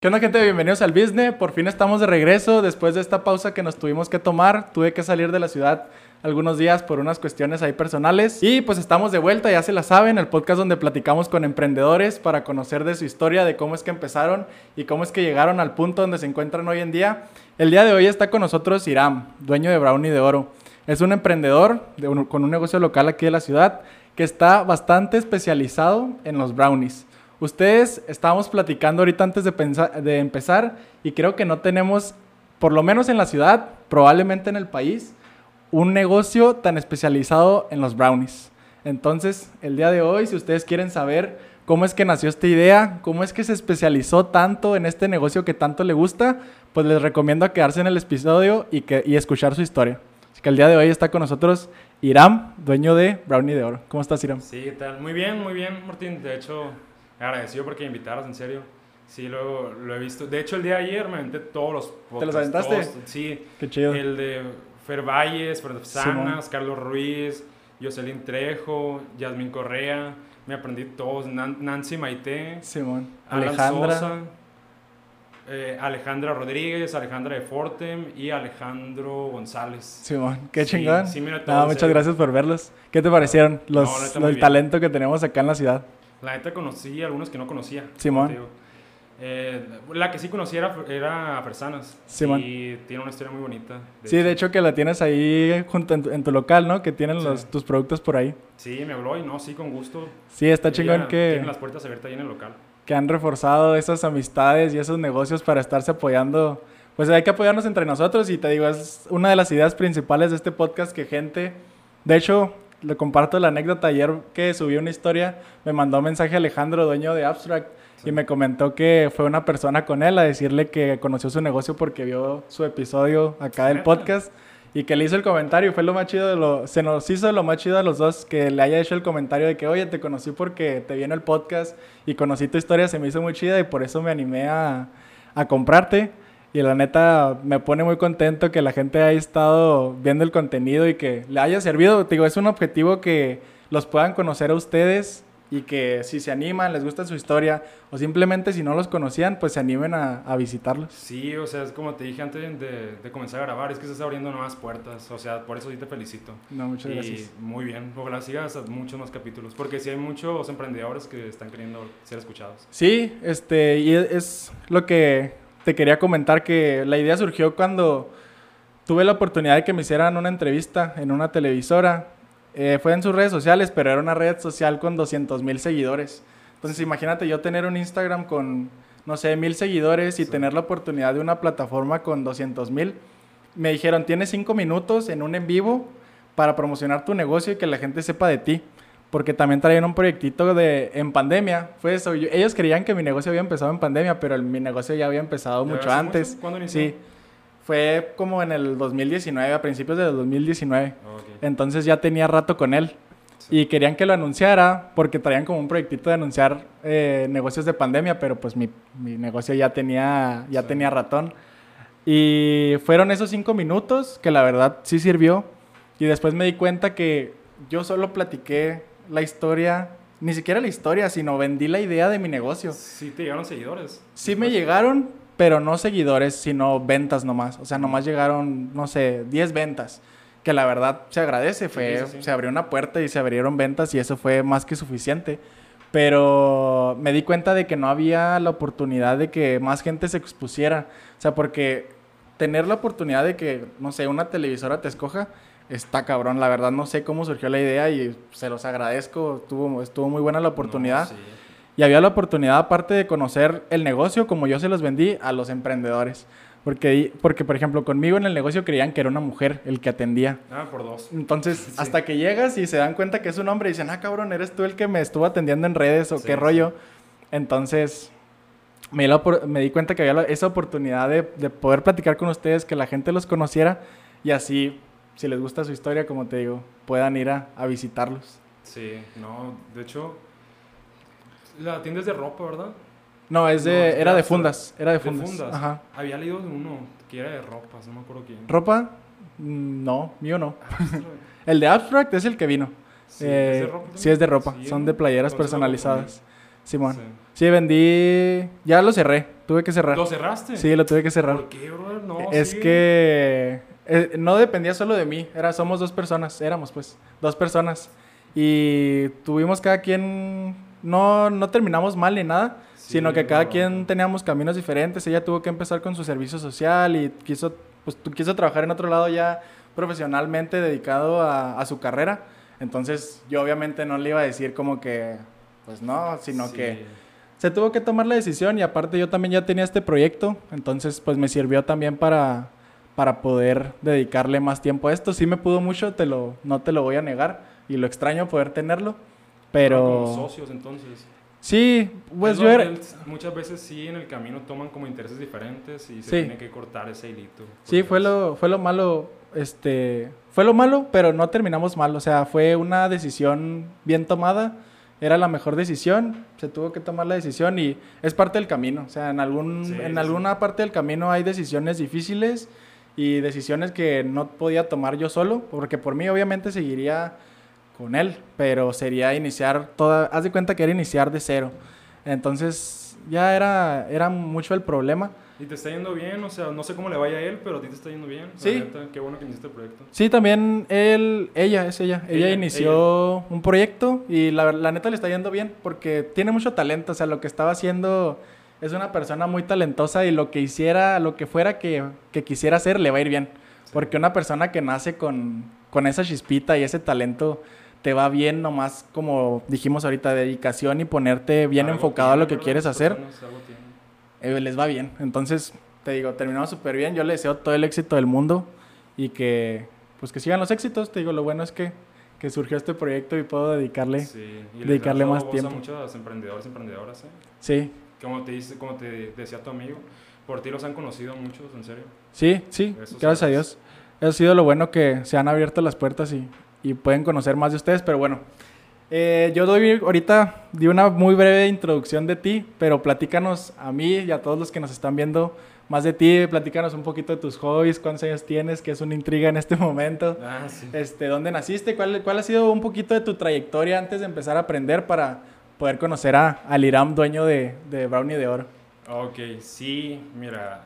¿Qué onda gente? Bienvenidos al Business. Por fin estamos de regreso después de esta pausa que nos tuvimos que tomar. Tuve que salir de la ciudad algunos días por unas cuestiones ahí personales. Y pues estamos de vuelta, ya se la saben, el podcast donde platicamos con emprendedores para conocer de su historia, de cómo es que empezaron y cómo es que llegaron al punto donde se encuentran hoy en día. El día de hoy está con nosotros Iram, dueño de Brownie de Oro. Es un emprendedor con un negocio local aquí de la ciudad que está bastante especializado en los brownies. Ustedes estábamos platicando ahorita antes de, empezar y creo que no tenemos, por lo menos en la ciudad, probablemente en el país, un negocio tan especializado en los brownies. Entonces, el día de hoy, si ustedes quieren saber cómo es que nació esta idea, cómo es que se especializó tanto en este negocio que tanto le gusta, pues les recomiendo quedarse en el episodio y, que, y escuchar su historia. Así que el día de hoy está con nosotros Iram, dueño de Brownie de Oro. ¿Cómo estás, Iram? Sí, ¿qué tal? Muy bien, muy bien, Martín. De hecho, agradecido porque me invitaras, en serio. Sí, lo, lo he visto. De hecho, el día de ayer me aventé todos los podcasts. ¿Te los aventaste? sí. Qué chido. El de Fer Valles, Fer Sanas, Carlos Ruiz, Jocelyn Trejo, Yasmín Correa. Me aprendí todos. Nancy Maite. Simón. Alejandra. Sosa, eh, Alejandra Rodríguez, Alejandra de Fortem y Alejandro González. Simón, qué chingón. Sí, mira, muchas gracias por verlos. ¿Qué te parecieron los, el talento que tenemos acá en la ciudad? La neta conocí algunos que no conocía. Simón. Eh, la que sí conocía era, era Persanas. Simón. Y tiene una historia muy bonita. sí, de hecho que la tienes ahí junto en tu, local, ¿no? Que tienen los, tus productos por ahí. Sí, me habló y no, sí, con gusto. Sí, está chingón que... Tienen las puertas abiertas ahí en el local. Que han reforzado esas amistades y esos negocios para estarse apoyando. Pues hay que apoyarnos entre nosotros y te digo, es una de las ideas principales de este podcast que gente... De hecho, le comparto la anécdota. Ayer que subí una historia, me mandó un mensaje Alejandro, dueño de Abstract, y me comentó que fue una persona con él a decirle que conoció su negocio porque vio su episodio acá del podcast y que le hizo el comentario. Fue lo más chido de lo. Se nos hizo lo más chido a los dos que le haya hecho el comentario de que, oye, te conocí porque te vi en el podcast y conocí tu historia, se me hizo muy chida y por eso me animé a, a comprarte. Y la neta me pone muy contento que la gente haya estado viendo el contenido y que le haya servido. Te digo, es un objetivo que los puedan conocer a ustedes y que si se animan, les gusta su historia o simplemente si no los conocían, pues se animen a, a visitarlos. Sí, o sea, es como te dije antes de, de, comenzar a grabar, es que estás abriendo nuevas puertas, o sea, por eso sí te felicito. No, muchas y gracias. Muy bien, ojalá sigas muchos más capítulos, porque sí hay muchos emprendedores que están queriendo ser escuchados. Sí, este, y es lo que te quería comentar que la idea surgió cuando tuve la oportunidad de que me hicieran una entrevista en una televisora. Eh, fue en sus redes sociales, pero era una red social con 200 mil seguidores. Entonces imagínate yo tener un Instagram con, no sé, mil seguidores y tener la oportunidad de una plataforma con 200 mil. Me dijeron, tienes cinco minutos en un en vivo para promocionar tu negocio y que la gente sepa de ti porque también traían un proyectito de en pandemia. Fue eso. ellos creían que mi negocio había empezado en pandemia, pero mi negocio ya había empezado mucho antes. ¿Cuándo inició? Sí. Fue como en el 2019, a principios del 2019. Entonces ya tenía rato con él. Y querían que lo anunciara porque traían como un proyectito de anunciar eh, negocios de pandemia, pero pues mi, mi negocio ya tenía, ya tenía ratón. Y fueron esos cinco minutos que la verdad sí sirvió. Y después me di cuenta que yo solo platiqué la historia, ni siquiera la historia, sino vendí la idea de mi negocio. Sí, te llegaron seguidores. Sí me llegaron, pero no seguidores, sino ventas nomás. O sea, nomás llegaron, no sé, 10 ventas. Que la verdad se agradece, fue, se abrió una puerta y se abrieron ventas y eso fue más que suficiente. Pero me di cuenta de que no había la oportunidad de que más gente se expusiera. O sea, porque tener la oportunidad de que, no sé, una televisora te escoja, está cabrón. La verdad no sé cómo surgió la idea y se los agradezco. Estuvo, estuvo muy buena la oportunidad. Y había la oportunidad, aparte de conocer el negocio, como yo se los vendí, a los emprendedores. Porque, porque, por ejemplo, conmigo en el negocio creían que era una mujer el que atendía. Ah, por dos. Entonces, hasta que llegas y se dan cuenta que es un hombre y dicen, ah, cabrón, eres tú el que me estuvo atendiendo en redes o qué rollo. Entonces, me, me, di cuenta que había esa oportunidad de, de poder platicar con ustedes, que la gente los conociera y así si les gusta su historia, como te digo, puedan ir a, a visitarlos. Sí, no, de hecho, la tienda es de ropa, ¿verdad? No, es de, era de fundas, era de fundas. De fundas. Ajá. Había leído uno que era de ropa, no me acuerdo quién. ¿Ropa? Mm, no, mío no. el de Abstract es el que vino. Sí, Eh, ¿es de ropa sí, es de ropa. Son de playeras personalizadas. Simón. Sí. Sí, vendí. Ya lo cerré. Tuve que cerrar. ¿Lo cerraste? Sí, lo tuve que cerrar. ¿Por qué, brother? No, es sigue. que eh, no dependía solo de mí. Era, somos dos personas. Éramos, pues, dos personas. Y tuvimos cada quien. No, no terminamos mal ni nada. Sí, sino que cada no. quien teníamos caminos diferentes. Ella tuvo que empezar con su servicio social y quiso, pues, quiso trabajar en otro lado ya profesionalmente dedicado a, a su carrera. Entonces yo obviamente no le iba a decir como que, pues no, sino Sí. que se tuvo que tomar la decisión y aparte yo también ya tenía este proyecto, entonces pues me sirvió también para, para poder dedicarle más tiempo a esto. Sí me pudo mucho, te lo, no te lo voy a negar y lo extraño poder tenerlo, pero... Como socios, entonces. Sí, pues Es yo era... muchas veces sí en el camino toman como intereses diferentes y se Sí. tiene que cortar ese hilito. Sí, fue lo, fue lo malo, este, fue lo malo, pero no terminamos mal, o sea, fue una decisión bien tomada, era la mejor decisión, se tuvo que tomar la decisión y es parte del camino, o sea, en, algún, Sí, en sí, alguna parte del camino hay decisiones difíciles y decisiones que no podía tomar yo solo, porque por mí obviamente seguiría con él, pero sería iniciar toda, haz de cuenta que era iniciar de cero, entonces ya era, era mucho el problema. Y te está yendo bien, o sea, no sé cómo le vaya a él, pero a ti te está yendo bien. Sí. neta, qué bueno que iniciaste el proyecto. Sí, también él, ella, es ella. Ella, Ella, inició un proyecto y la, la neta le está yendo bien porque tiene mucho talento. O sea, lo que estaba haciendo es una persona muy talentosa y lo que hiciera, lo que fuera que, que quisiera hacer, le va a ir bien. Porque una persona que nace con, con esa chispita y ese talento te va bien nomás, como dijimos ahorita, dedicación y ponerte bien Algo enfocado a tienen, lo que quieres hacer eh, les va bien. Entonces, te digo, terminamos súper bien. Yo le deseo todo el éxito del mundo y que, pues que sigan los éxitos. Te digo, lo bueno es que, que surgió este proyecto y puedo dedicarle. Sí. Y les dedicarle más tiempo. a muchos emprendedores emprendedoras, ¿eh? Sí, Como te, dice, como te decía tu amigo, por ti los han conocido muchos, en serio. sí, sí. Eso gracias a sabes. Dios. Eso ha sido lo bueno que se han abierto las puertas y, y pueden conocer más de ustedes. Pero bueno, eh, yo doy ahorita, di una muy breve introducción de ti, pero platícanos a mí y a todos los que nos están viendo más de ti. Platícanos un poquito de tus hobbies, cuántos años tienes, que es una intriga en este momento. Ah, sí. Este, ¿Dónde naciste? ¿Cuál, ¿Cuál ha sido un poquito de tu trayectoria antes de empezar a aprender para poder conocer a, al Iram, dueño de, de Brownie de Oro? Ok, sí, mira.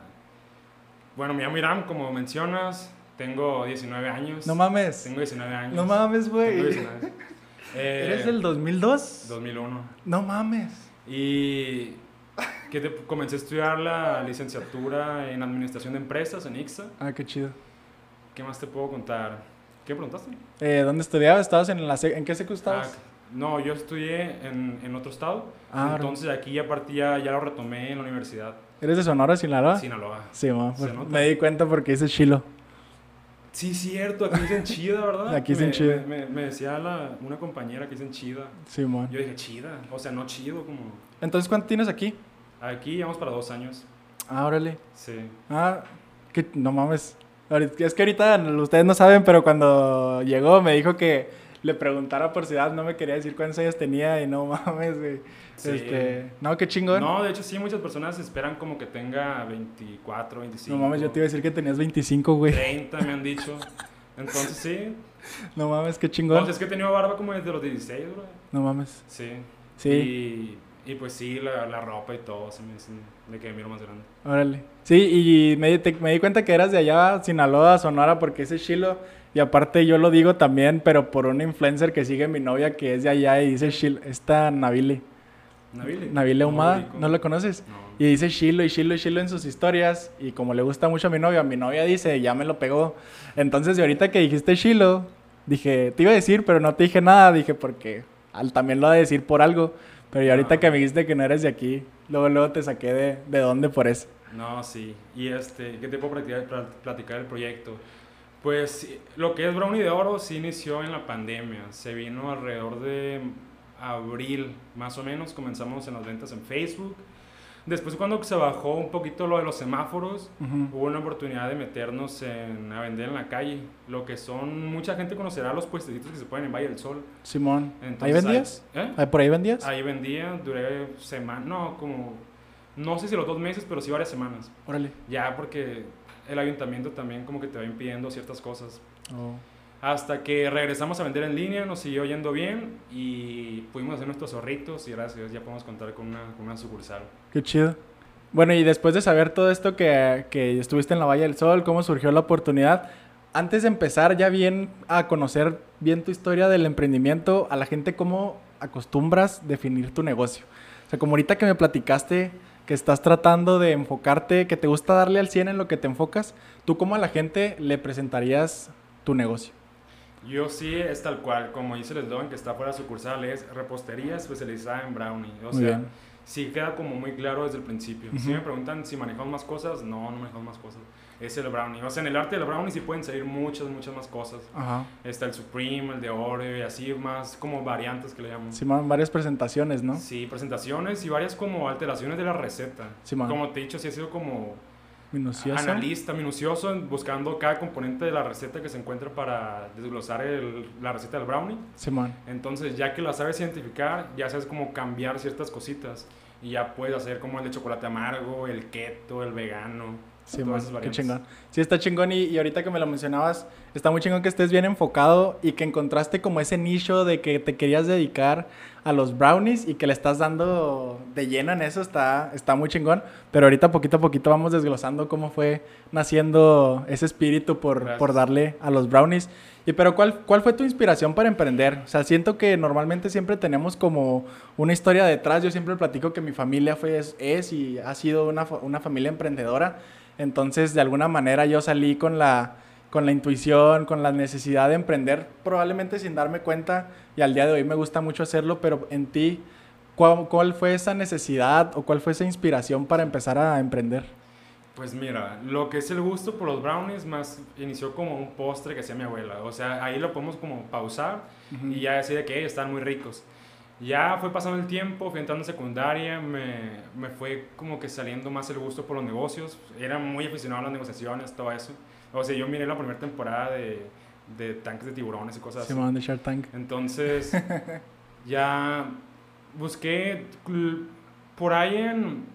Bueno, me llamo Iram, como mencionas. Tengo 19 años. No mames. Tengo 19 años. No mames, güey. 19. Eh, ¿Eres del 2002? 2001. No mames. Y que te, comencé a estudiar la licenciatura en Administración de Empresas en IXA. Ah, qué chido. ¿Qué más te puedo contar? ¿Qué preguntaste? Eh, ¿Dónde estudiabas? ¿Estabas en la ¿En qué secu estabas? Ah, no, yo estudié en, en otro estado. Ah, entonces aquí a partir ya, ya lo retomé en la universidad. ¿Eres de Sonora, Sinaloa? Sinaloa. Sí, ma, Se nota. me di cuenta porque dice Chilo. Sí, cierto, aquí dicen chida, ¿verdad? Aquí dicen Me- chida. Me, me- me decía la- una compañera que dicen chida. Sí, ma. Yo dije chida, o sea, no chido como... Entonces, ¿cuánto tienes aquí? Aquí llevamos para dos años. Ah, órale. Sí. Ah, que no mames. Es que ahorita ustedes no saben, pero cuando llegó me dijo que le preguntara por ciudad, no me quería decir cuántos años tenía y no mames, güey. Sí. Este, no, qué chingón. No, No, de hecho sí, muchas personas esperan como que tenga 24, 25. mames, yo te iba a decir que tenías 25, güey. 30 me han dicho. Entonces sí. No mames, qué chingón. Entonces es que he tenido barba como desde los 16, bro. No mames. Sí. Sí, Y, y pues sí, la, la ropa y todo, se me dice de que miro más grande. órale. Sí, y me, te- me di cuenta que eras de allá, Sinaloa, Sonora, porque ese chilo. Y aparte yo lo digo también, pero por una influencer que sigue mi novia que es de allá y dice chilo. Esta Navile. Navile. Navile Humada. ¿no lo conoces? No. Y dice Shilo y Shilo y Shilo en sus historias. Y como le gusta mucho a mi novia, mi novia dice, ya me lo pegó. Entonces, de ahorita que dijiste Shilo, dije, te iba a decir, pero no te dije nada. Dije, porque al, también lo va a decir por algo. Pero y ahorita Ah. que me dijiste que no eres de aquí, luego, luego te saqué de, de dónde por eso. No, sí. Y este, ¿qué te puedo platicar, pla- platicar del proyecto? Pues lo que es Brownie de Oro sí inició en la pandemia. Se vino alrededor de abril, más o menos. Comenzamos en las ventas en Facebook. Después cuando se bajó un poquito lo de los semáforos, Ujú. hubo una oportunidad de meternos en, a vender en la calle. Lo que son, mucha gente conocerá los puestecitos que se ponen en Valle del Sol. Simón, ¿ahí Entonces, vendías? ¿eh? ¿Ahí ¿Por ahí vendías? Ahí vendía, duré semana, no, como, no sé si los dos meses, pero sí varias semanas. Órale. Ya porque el ayuntamiento también como que te va impidiendo ciertas cosas. Oh. Hasta que regresamos a vender en línea, nos siguió yendo bien y pudimos hacer nuestros zorritos y gracias a Dios ya podemos contar con una, con una sucursal. Qué chido. Bueno, y después de saber todo esto que, que estuviste en la Valle del Sol, cómo surgió la oportunidad, antes de empezar ya bien a conocer bien tu historia del emprendimiento, a la gente cómo acostumbras definir tu negocio. O sea, como ahorita que me platicaste que estás tratando de enfocarte, que te gusta darle al 100 en lo que te enfocas, ¿tú cómo a la gente le presentarías tu negocio? Yo sí es tal cual, como dice el eslogan que está fuera de sucursal, es repostería especializada en brownie. O Muy sea, bien. sí queda como muy claro desde el principio. Si me preguntan si manejamos más cosas, no, no manejamos más cosas. Es el brownie. O sea, en el arte del brownie sí pueden salir muchas, muchas más cosas. Ajá. Está el Supreme, el de Oreo y así más como variantes que le llaman. Simón, varias presentaciones, ¿no? Sí, presentaciones y varias como alteraciones de la receta. Simón. Como te he dicho, sí ha sido como Minucioso. analista, minucioso, buscando cada componente de la receta que se encuentra para desglosar el- la receta del brownie. Simón. Entonces, ya que la sabes identificar, ya sabes cómo cambiar ciertas cositas. Y ya puedes hacer como el de chocolate amargo, el keto, el vegano. Todas esas qué chingón. Sí, está chingón y, y ahorita que me lo mencionabas, está muy chingón que estés bien enfocado y que encontraste como ese nicho de que te querías dedicar a los brownies y que le estás dando de lleno en eso, está, está muy chingón. Pero ahorita poquito a poquito vamos desglosando cómo fue naciendo ese espíritu por, por darle a los brownies. Y pero ¿cuál, ¿cuál fue tu inspiración para emprender? O sea, siento que normalmente siempre tenemos como una historia detrás. Yo siempre platico que mi familia fue, es, es y ha sido una, una familia emprendedora. Entonces, de alguna manera yo salí con la, con la intuición, con la necesidad de emprender, probablemente sin darme cuenta. Y al día de hoy me gusta mucho hacerlo, pero en ti, ¿cuál, cuál fue esa necesidad o cuál fue esa inspiración para empezar a emprender? Pues mira, lo que es el gusto por los brownies más inició como un postre que hacía mi abuela. O sea, ahí lo podemos como pausar y ya decir de que "Ey, están muy ricos. Ya fue pasando el tiempo, fui entrando en secundaria, me, me fue como que saliendo más el gusto por los negocios. Era muy aficionado a las negociaciones, todo eso. O sea, yo miré la primera temporada de, de tanques de tiburones y cosas Se así. llaman de Shark Tank. Entonces, ya busqué por ahí en,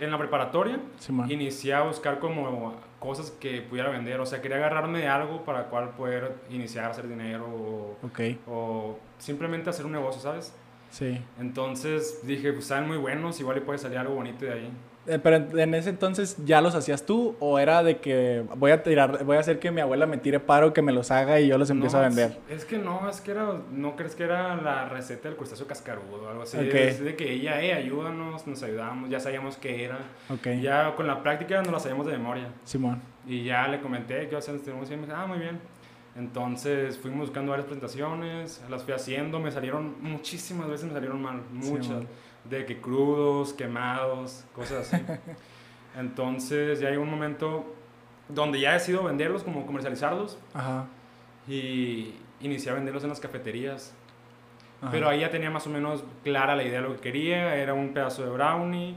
en la preparatoria, Simón. inicié a buscar como cosas que pudiera vender. O sea, quería agarrarme de algo para cual poder iniciar a hacer dinero o, Ok, o simplemente hacer un negocio, ¿sabes? sí. Entonces dije, pues saben muy buenos, igual le puede salir algo bonito de ahí. Eh, Pero en, ese entonces ya los hacías tú o era de que voy a tirar, voy a hacer que mi abuela me tire paro, que me los haga y yo los empiezo No, a vender. Es, es que no, es que era, no crees que era la receta del crustáceo cascarudo o algo así. Ok. Es de que ella, eh, ayúdanos, nos ayudamos, ya sabíamos qué era. Ok, Ya con la práctica nos la sabíamos de memoria. Simón. Y ya le comenté que iba a hacer este negocio y me dijo, ah, muy bien. Entonces fuimos buscando varias presentaciones, las fui haciendo, me salieron, muchísimas veces me salieron mal, muchas. man. de que crudos, quemados, cosas así. Entonces ya llegó un momento donde ya decido venderlos, como comercializarlos, Ajá. y inicié a venderlos en las cafeterías. ajá. Pero ahí ya tenía más o menos clara la idea de lo que quería, era un pedazo de brownie,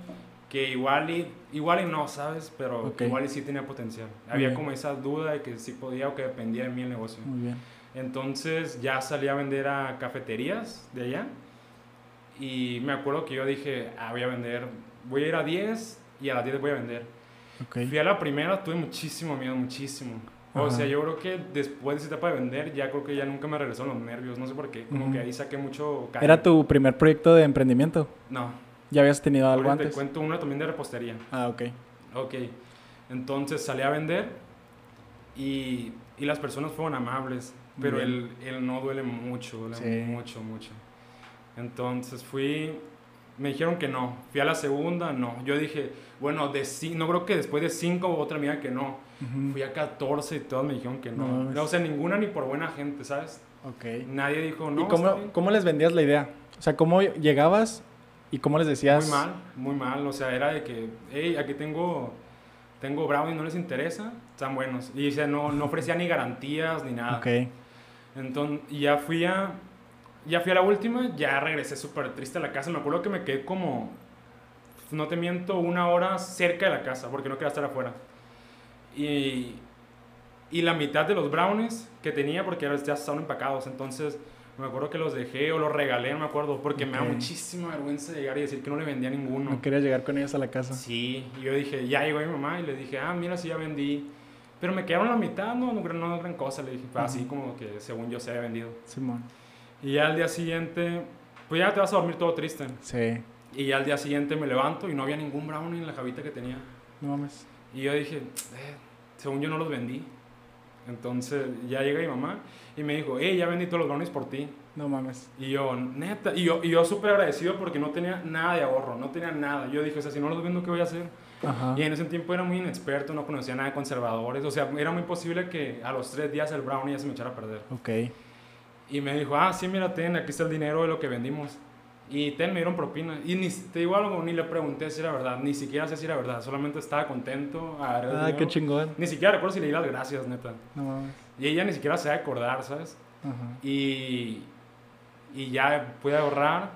que igual y, igual y no, ¿sabes? Pero Ok. igual y sí tenía potencial. Había bien. como esa duda de que sí podía o que dependía de mí el negocio. Muy bien. Entonces ya salí a vender a cafeterías de allá. Y me acuerdo que yo dije, ah, voy a vender, voy a ir a 10 y a las 10 voy a vender. Ok. Fui a la primera, tuve muchísimo miedo, muchísimo. O sea, yo creo que después de esa etapa de vender, ya creo que ya nunca me regresaron los nervios, no sé por qué. Como Ujú. que ahí saqué mucho cariño. ¿Era tu primer proyecto de emprendimiento? No, ¿Ya habías tenido algo ahorita te antes? cuento uno también de repostería. Ah, ok. Ok, entonces salí a vender y, y las personas fueron amables, pero el, el no duele mucho, duele Sí. mucho, mucho. Entonces fui, me dijeron que no, fui a la segunda, no. Yo dije, bueno, de no creo que después de cinco otra amiga que no. Ujú. Fui a 14 y todas me dijeron que No no. mames. o sea, ninguna ni por buena gente, ¿sabes? Ok. Nadie dijo no. ¿Y cómo, bien". cómo les vendías la idea? O sea, ¿cómo llegabas y cómo les decías? Muy mal, muy mal. O sea, era de que, hey, aquí tengo, tengo brownie, no les interesa, están buenos. Y o sea, no, no ofrecía ni garantías ni nada. Ok. Entonces, ya fui a, ya fui a la última, ya regresé súper triste a la casa. Me acuerdo que me quedé como, no te miento, una hora cerca de la casa, porque no quería estar afuera. Y, y la mitad de los brownies que tenía, porque ya estaban empacados, entonces me acuerdo que los dejé o los regalé, no me acuerdo, porque me da muchísima vergüenza llegar y decir que no le vendía a ninguno. No querías llegar con ellos a la casa. Sí, y yo dije, ya llegó mi mamá y le dije, ah, mira, sí, ya vendí. Pero me quedaron la mitad, no, no, no, gran cosa, le dije, así como que según yo se había vendido. Simón. Y ya al día siguiente, pues ya te vas a dormir todo triste. Sí. Y ya al día siguiente me levanto y no había ningún brownie en la jabita que tenía. No mames. Y yo dije, eh, según yo no los vendí. Entonces ya llega mi mamá y me dijo, hey, ya vendí todos los brownies por ti. No mames. Y yo, neta, y yo, y yo súper agradecido porque no tenía nada de ahorro, no tenía nada. Yo dije, o sea, si no los vendo, ¿qué voy a hacer? Ajá. Y en ese tiempo era muy inexperto, no conocía nada de conservadores, o sea, era muy posible que a los tres días el brownie ya se me echara a perder. Ok. Y me dijo, ah, sí, mira, ten, aquí está el dinero de lo que vendimos. Y ten, me dieron propina. Y ni, te digo algo, ni le pregunté si era verdad, ni siquiera sé si era verdad, solamente estaba contento. Ah, qué chingón. Ni siquiera recuerdo si le di las gracias, neta. No mames. Y ella ni siquiera se va a acordar, ¿sabes? Ajá. Y, y ya pude ahorrar.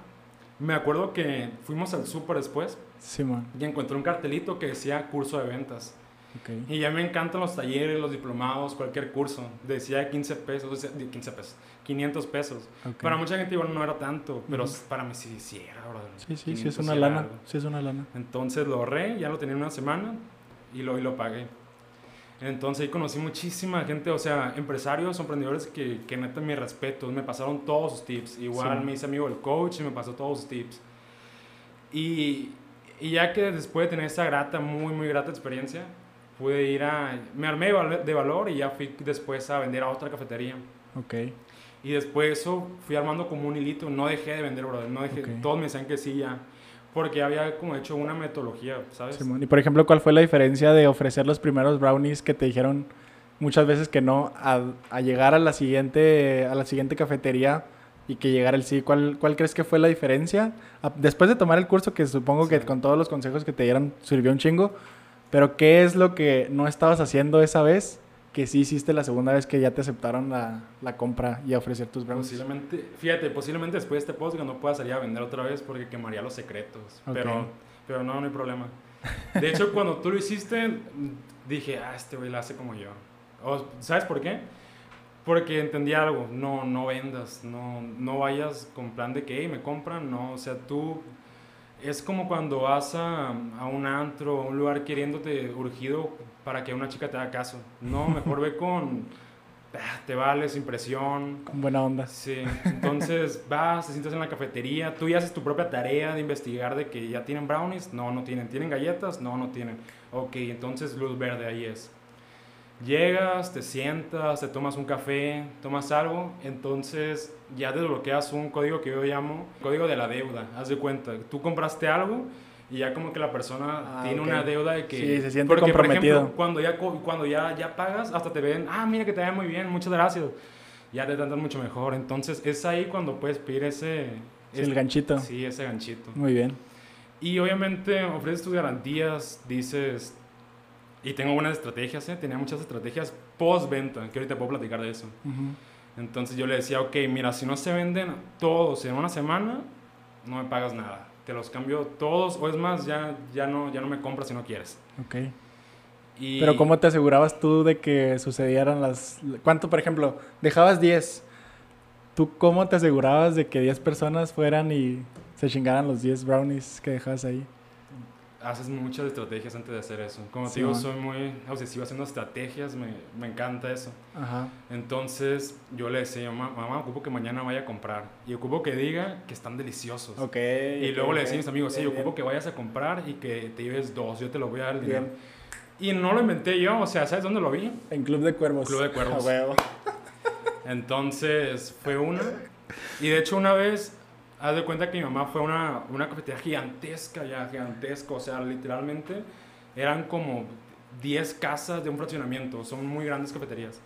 Me acuerdo que fuimos al súper después Simón. y encontré un cartelito que decía curso de ventas. Ok. Y ya me encantan los talleres, los diplomados, cualquier curso. Decía 15 pesos, o sea, 15 pesos, 500 pesos. Ok. Para mucha gente igual no era tanto, pero Ujú. para mí sí, sí era, brother. Sí, sí, sí 500 es una lana. algo. Sí es una lana. Entonces lo ahorré, ya lo tenía en una semana y lo, y lo pagué. Entonces ahí conocí muchísima gente, o sea, empresarios, emprendedores que, que neta mis respetos, me pasaron todos sus tips. Igual Sí. me hice amigo del coach y me pasó todos sus tips. Y, y ya que después de tener esa grata, muy, muy grata experiencia, pude ir a... Me armé de val- de valor y ya fui después a vender a otra cafetería. Ok. Y después de eso fui armando como un hilito, no dejé de vender, brother, no dejé, Ok. todos me decían que sí ya, porque había como hecho una metodología, ¿sabes? Simón. Y por ejemplo, ¿cuál fue la diferencia de ofrecer los primeros brownies que te dijeron muchas veces que no a, a llegar a la siguiente a la siguiente cafetería y que llegara el sí? ¿Cuál, cuál crees que fue la diferencia? A- Después de tomar el curso, que supongo que Sí. con todos los consejos que te dieron sirvió un chingo, pero ¿qué es lo que no estabas haciendo esa vez que sí hiciste la segunda vez que ya te aceptaron la, la compra y a ofrecer tus brownies? Posiblemente, fíjate, posiblemente después de este podcast no pueda salir a vender otra vez porque quemaría los secretos. Ok. Pero, pero no, no hay problema. De hecho, cuando tú lo hiciste, dije, ah, este güey lo hace como yo. O, ¿Sabes por qué? Porque entendí algo, no, no vendas, no, no vayas con plan de que "Hey, me compran, no, o sea, tú es como cuando vas a, a un antro, a un lugar queriéndote urgido para que una chica te haga caso. No, mejor ve con, "Ah, te vales, impresión, Con buena onda. Sí, entonces vas, te sientas en la cafetería, tú ya haces tu propia tarea de investigar de que ya tienen brownies, no, no tienen, tienen galletas, no, no tienen. Ok, entonces luz verde, ahí es. Llegas, te sientas, te tomas un café, tomas algo, entonces ya desbloqueas un código que yo llamo código de la deuda, haz de cuenta, tú compraste algo y ya como que la persona Ah, tiene una deuda de que... Sí, se siente porque, por comprometido. ejemplo, cuando ya, cuando ya, ya pagas, hasta te ven, ah, mira que te va muy bien, muchas gracias. Ya te tratan mucho mejor. Entonces, es ahí cuando puedes pedir ese... Sí, el ganchito. Sí, ese ganchito. Muy bien. Y obviamente ofreces tus garantías, dices... Y tengo buenas estrategias, ¿eh? Tenía muchas estrategias post-venta, que ahorita puedo platicar de eso. Ujú. Entonces yo le decía, ok, mira, si no se venden todos en una semana, no me pagas nada. Te los cambio todos, o es más, ya, ya, no, ya no me compras si no quieres. Ok. Y Pero ¿cómo te asegurabas tú de que sucedieran las... ¿Cuánto, por ejemplo, dejabas 10? ¿Tú cómo te asegurabas de que 10 personas fueran y se chingaran los 10 brownies que dejabas ahí? Haces muchas estrategias antes de hacer eso. Como Sí, te digo, man. soy muy obsesivo haciendo estrategias, me, me encanta eso. Ajá. Entonces yo le decía, mamá, mamá, ocupo que mañana vaya a comprar. Y ocupo que diga que están deliciosos. Ok. Y luego le decía a mis amigos, sí, Bien, ocupo bien. que vayas a comprar y que te lleves dos, yo te lo voy a dar el dinero. Bien. Y no lo inventé yo, o sea, ¿sabes dónde lo vi? En Club de Cuervos. Club de Cuervos. A huevo. Entonces fue una. Y de hecho una vez, haz de cuenta que mi mamá fue una, una cafetería gigantesca, ya gigantesca, o sea, literalmente eran como 10 casas de un fraccionamiento, son muy grandes cafeterías.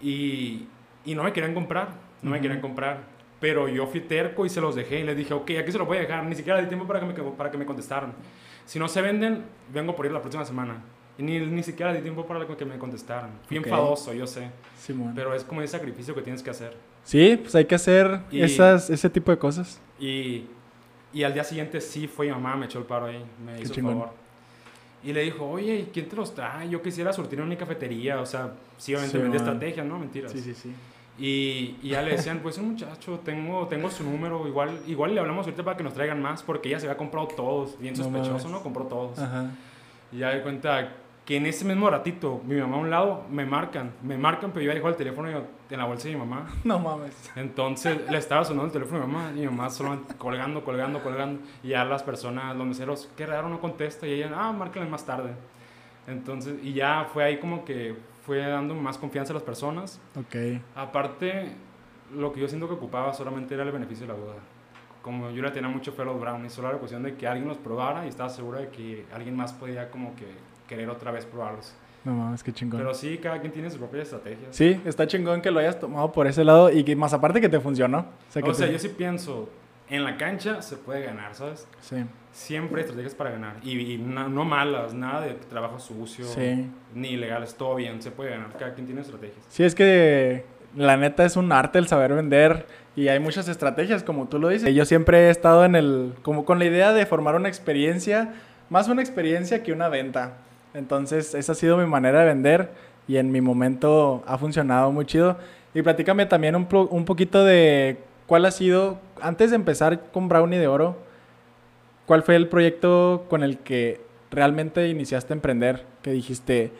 Y, y no me querían comprar, no me Ujú. querían comprar. Pero yo fui terco y se los dejé y les dije, ok, aquí se los voy a dejar. Ni siquiera di tiempo para que me, para que me contestaran. Si no se venden, vengo por ir la próxima semana. Y ni, ni siquiera di tiempo para que me contestaran. Fui Ok. enfadoso, yo sé. Pero es como ese sacrificio que tienes que hacer. Sí, pues hay que hacer Y- esas, ese tipo de cosas. Y, y al día siguiente sí fue mi mamá, me echó el paro ahí, me Qué hizo el chingón. favor. Y le dijo, oye, ¿y quién te los trae? Yo quisiera surtir en mi cafetería. O sea, sí, obviamente Sí, estrategia, ¿no? Mentiras. sí, sí. Y, y ya le decían, pues un muchacho, tengo, tengo su número, igual, igual le hablamos ahorita para que nos traigan más, porque ella se había comprado todos, bien No sospechoso, mames. ¿no? Compró todos. Ajá. Y ya de cuenta, que en ese mismo ratito, mi mamá a un lado, me marcan, me marcan, pero yo dejo el teléfono en la bolsa de mi mamá. No mames. Entonces le estaba sonando el teléfono a mi mamá y mi mamá solo colgando, colgando, colgando. Y ya las personas, los meseros, qué raro, no contesta. Y ella, ah, márquenle más tarde. Entonces, y ya fue ahí como que fue dando más confianza a las personas. Ok. Aparte, lo que yo siento que ocupaba solamente era el beneficio de la duda. Como yo le tenía mucho fe a los brownies, solo era cuestión de que alguien los probara y estaba segura de que alguien más podía como que querer otra vez probarlos. No mames, qué chingón. Pero sí, cada quien tiene su propia estrategia. Sí, está chingón que lo hayas tomado por ese lado y que más aparte que te funcionó. O sea, o sea yo sí pienso, en la cancha se puede ganar, ¿sabes? Sí. Siempre hay estrategias para ganar. Y, no, malas, nada de trabajo sucio, sí. ni ilegales, todo bien, se puede ganar. Cada quien tiene estrategias. Sí, es que la neta es un arte el saber vender y hay muchas estrategias, como tú lo dices. Yo siempre he estado en el, como con la idea de formar una experiencia, más una experiencia que una venta. Entonces, esa ha sido mi manera de vender y en mi momento ha funcionado muy chido. Y platícame también un, poquito de cuál ha sido, antes de empezar con Brownie de Oro, cuál fue el proyecto con el que realmente iniciaste a emprender, que dijiste,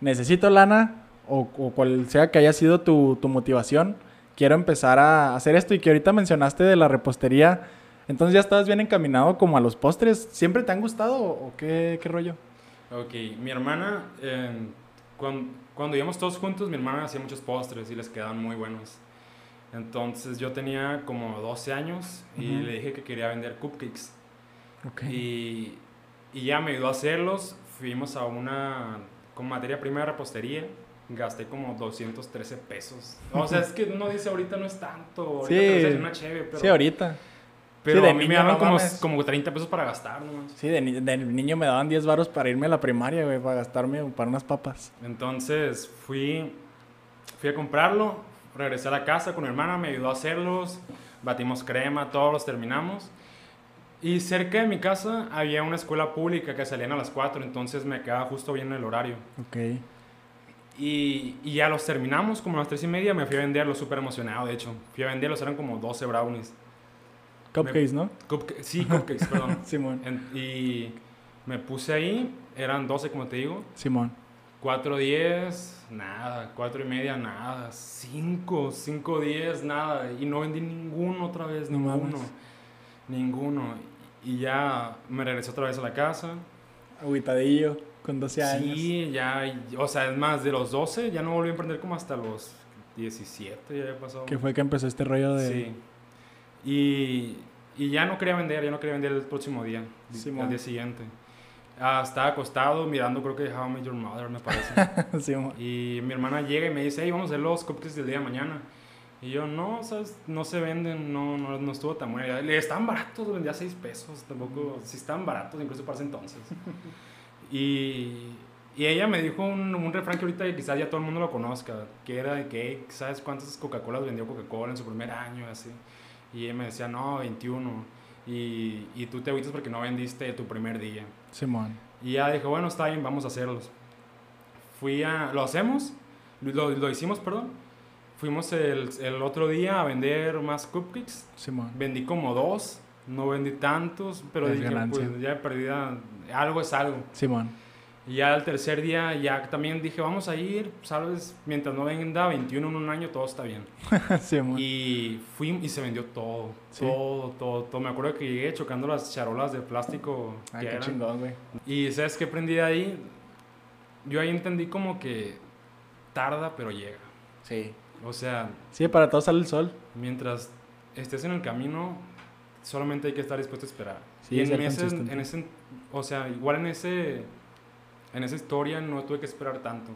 necesito lana, o, cual sea que haya sido tu, tu, motivación, quiero empezar a hacer esto y que ahorita mencionaste de la repostería, entonces ya estabas bien encaminado como a los postres, ¿siempre te han gustado o qué, qué rollo? Ok, mi hermana, cuando, cuando íbamos todos juntos, mi hermana hacía muchos postres y les quedaban muy buenos. Entonces yo tenía como 12 años y le dije que quería vender cupcakes. Okay. Y, y, ya me ayudó a hacerlos. Fuimos a una, con materia prima de repostería. Gasté como 213 pesos. O sea, es que uno dice ahorita no es tanto. Ahorita sí, una cheve, pero... Sí, ahorita. Pero sí, de a mí me daban como, como 30 pesos para gastar nomás. Sí, de, de, niño me daban 10 baros para irme a la primaria, güey, para gastarme para unas papas. Entonces fui, fui a comprarlo, regresé a la casa con mi hermana, me ayudó a hacerlos, batimos crema, todos los terminamos. Y cerca de mi casa había una escuela pública que salían a las 4, entonces me quedaba justo bien el horario. Ok. Y, y, ya los terminamos, como a las 3 y media, me fui a venderlos súper emocionado, de hecho. Fui a venderlos, eran como 12 brownies. Cupcakes, ¿no? sí, cupcakes, perdón. Simón. y me puse ahí, eran 12 como te digo. Simón. 4, 10, nada. 4 y media, nada. 5, 5, 10, nada. Y no vendí ninguno otra vez, no ninguno. Mames. Ninguno. Y ya me regresé otra vez a la casa. Aguitadillo, con 12 años. Sí, ya, o sea, es más, de los 12 ya no volví a emprender como hasta los 17, ya había pasado. ¿Qué fue que empezó este rollo de...? Sí. Y, y, ya no quería vender, ya no quería vender el próximo día, Simón. el día siguiente. Ah, estaba acostado mirando, creo que How I Met Your Mother, me parece. Simón. y mi hermana llega y me dice, hey, vamos a hacer los cupcakes del día de mañana. Y yo, no, ¿sabes? No se venden, no, no, no estuvo tan bueno. Le estaban baratos, vendía 6 pesos, tampoco, sí estaban baratos, incluso para ese entonces. y, y ella me dijo un, un, refrán que ahorita quizás ya todo el mundo lo conozca, que era de que, ¿sabes cuántas Coca-Colas vendió Coca-Cola en su primer año? Así. Y ella me decía, no, 21. Y, y tú te agüitas porque no vendiste tu primer día. Simón. Y ya dije, bueno, está bien, vamos a hacerlos. Fui a... ¿Lo hacemos? Lo, lo hicimos, perdón. Fuimos el, el, otro día a vender más cupcakes. Simón. Vendí como dos. No vendí tantos, pero Es dije, ganancia. pues ya perdí... Algo es algo. Simón. Y ya el tercer día, ya también dije, vamos a ir, sabes, mientras no venda 21 en un año, todo está bien. Simón. Y fui y se vendió todo, Sí. todo, todo, todo. Me acuerdo que llegué chocando las charolas de plástico Ah, que qué eran. chingón, güey. Y ¿sabes qué aprendí de ahí? Yo ahí entendí como que tarda, pero llega. Sí. O sea, Sí, para todos sale el sol. mientras estés en el camino, solamente hay que estar dispuesto a esperar. Sí, y en ese, consistente. en ese, o sea, igual en ese, en esa historia no tuve que esperar tanto.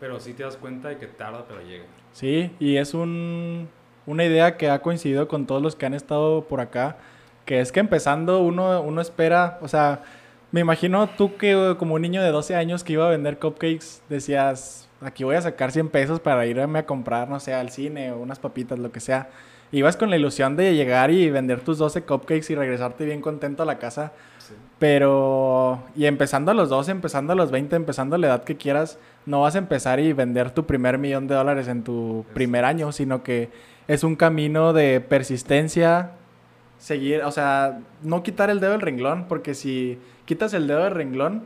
Pero sí te das cuenta de que tarda, pero llega. Sí, y es un, una idea que ha coincidido con todos los que han estado por acá, que es que empezando uno, uno espera, o sea, me imagino tú que como un niño de 12 años que iba a vender cupcakes, decías, aquí voy a sacar 100 pesos para irme a comprar, no sé, al cine o unas papitas, lo que sea. Ibas con la ilusión de llegar y vender tus 12 cupcakes y regresarte bien contento a la casa. Sí. Pero, y empezando a los 12, empezando a los 20, empezando a la edad que quieras, no vas a empezar y vender tu primer millón de dólares en tu primer año, sino que es un camino de persistencia, seguir, o sea, no quitar el dedo del renglón, porque si quitas el dedo del renglón,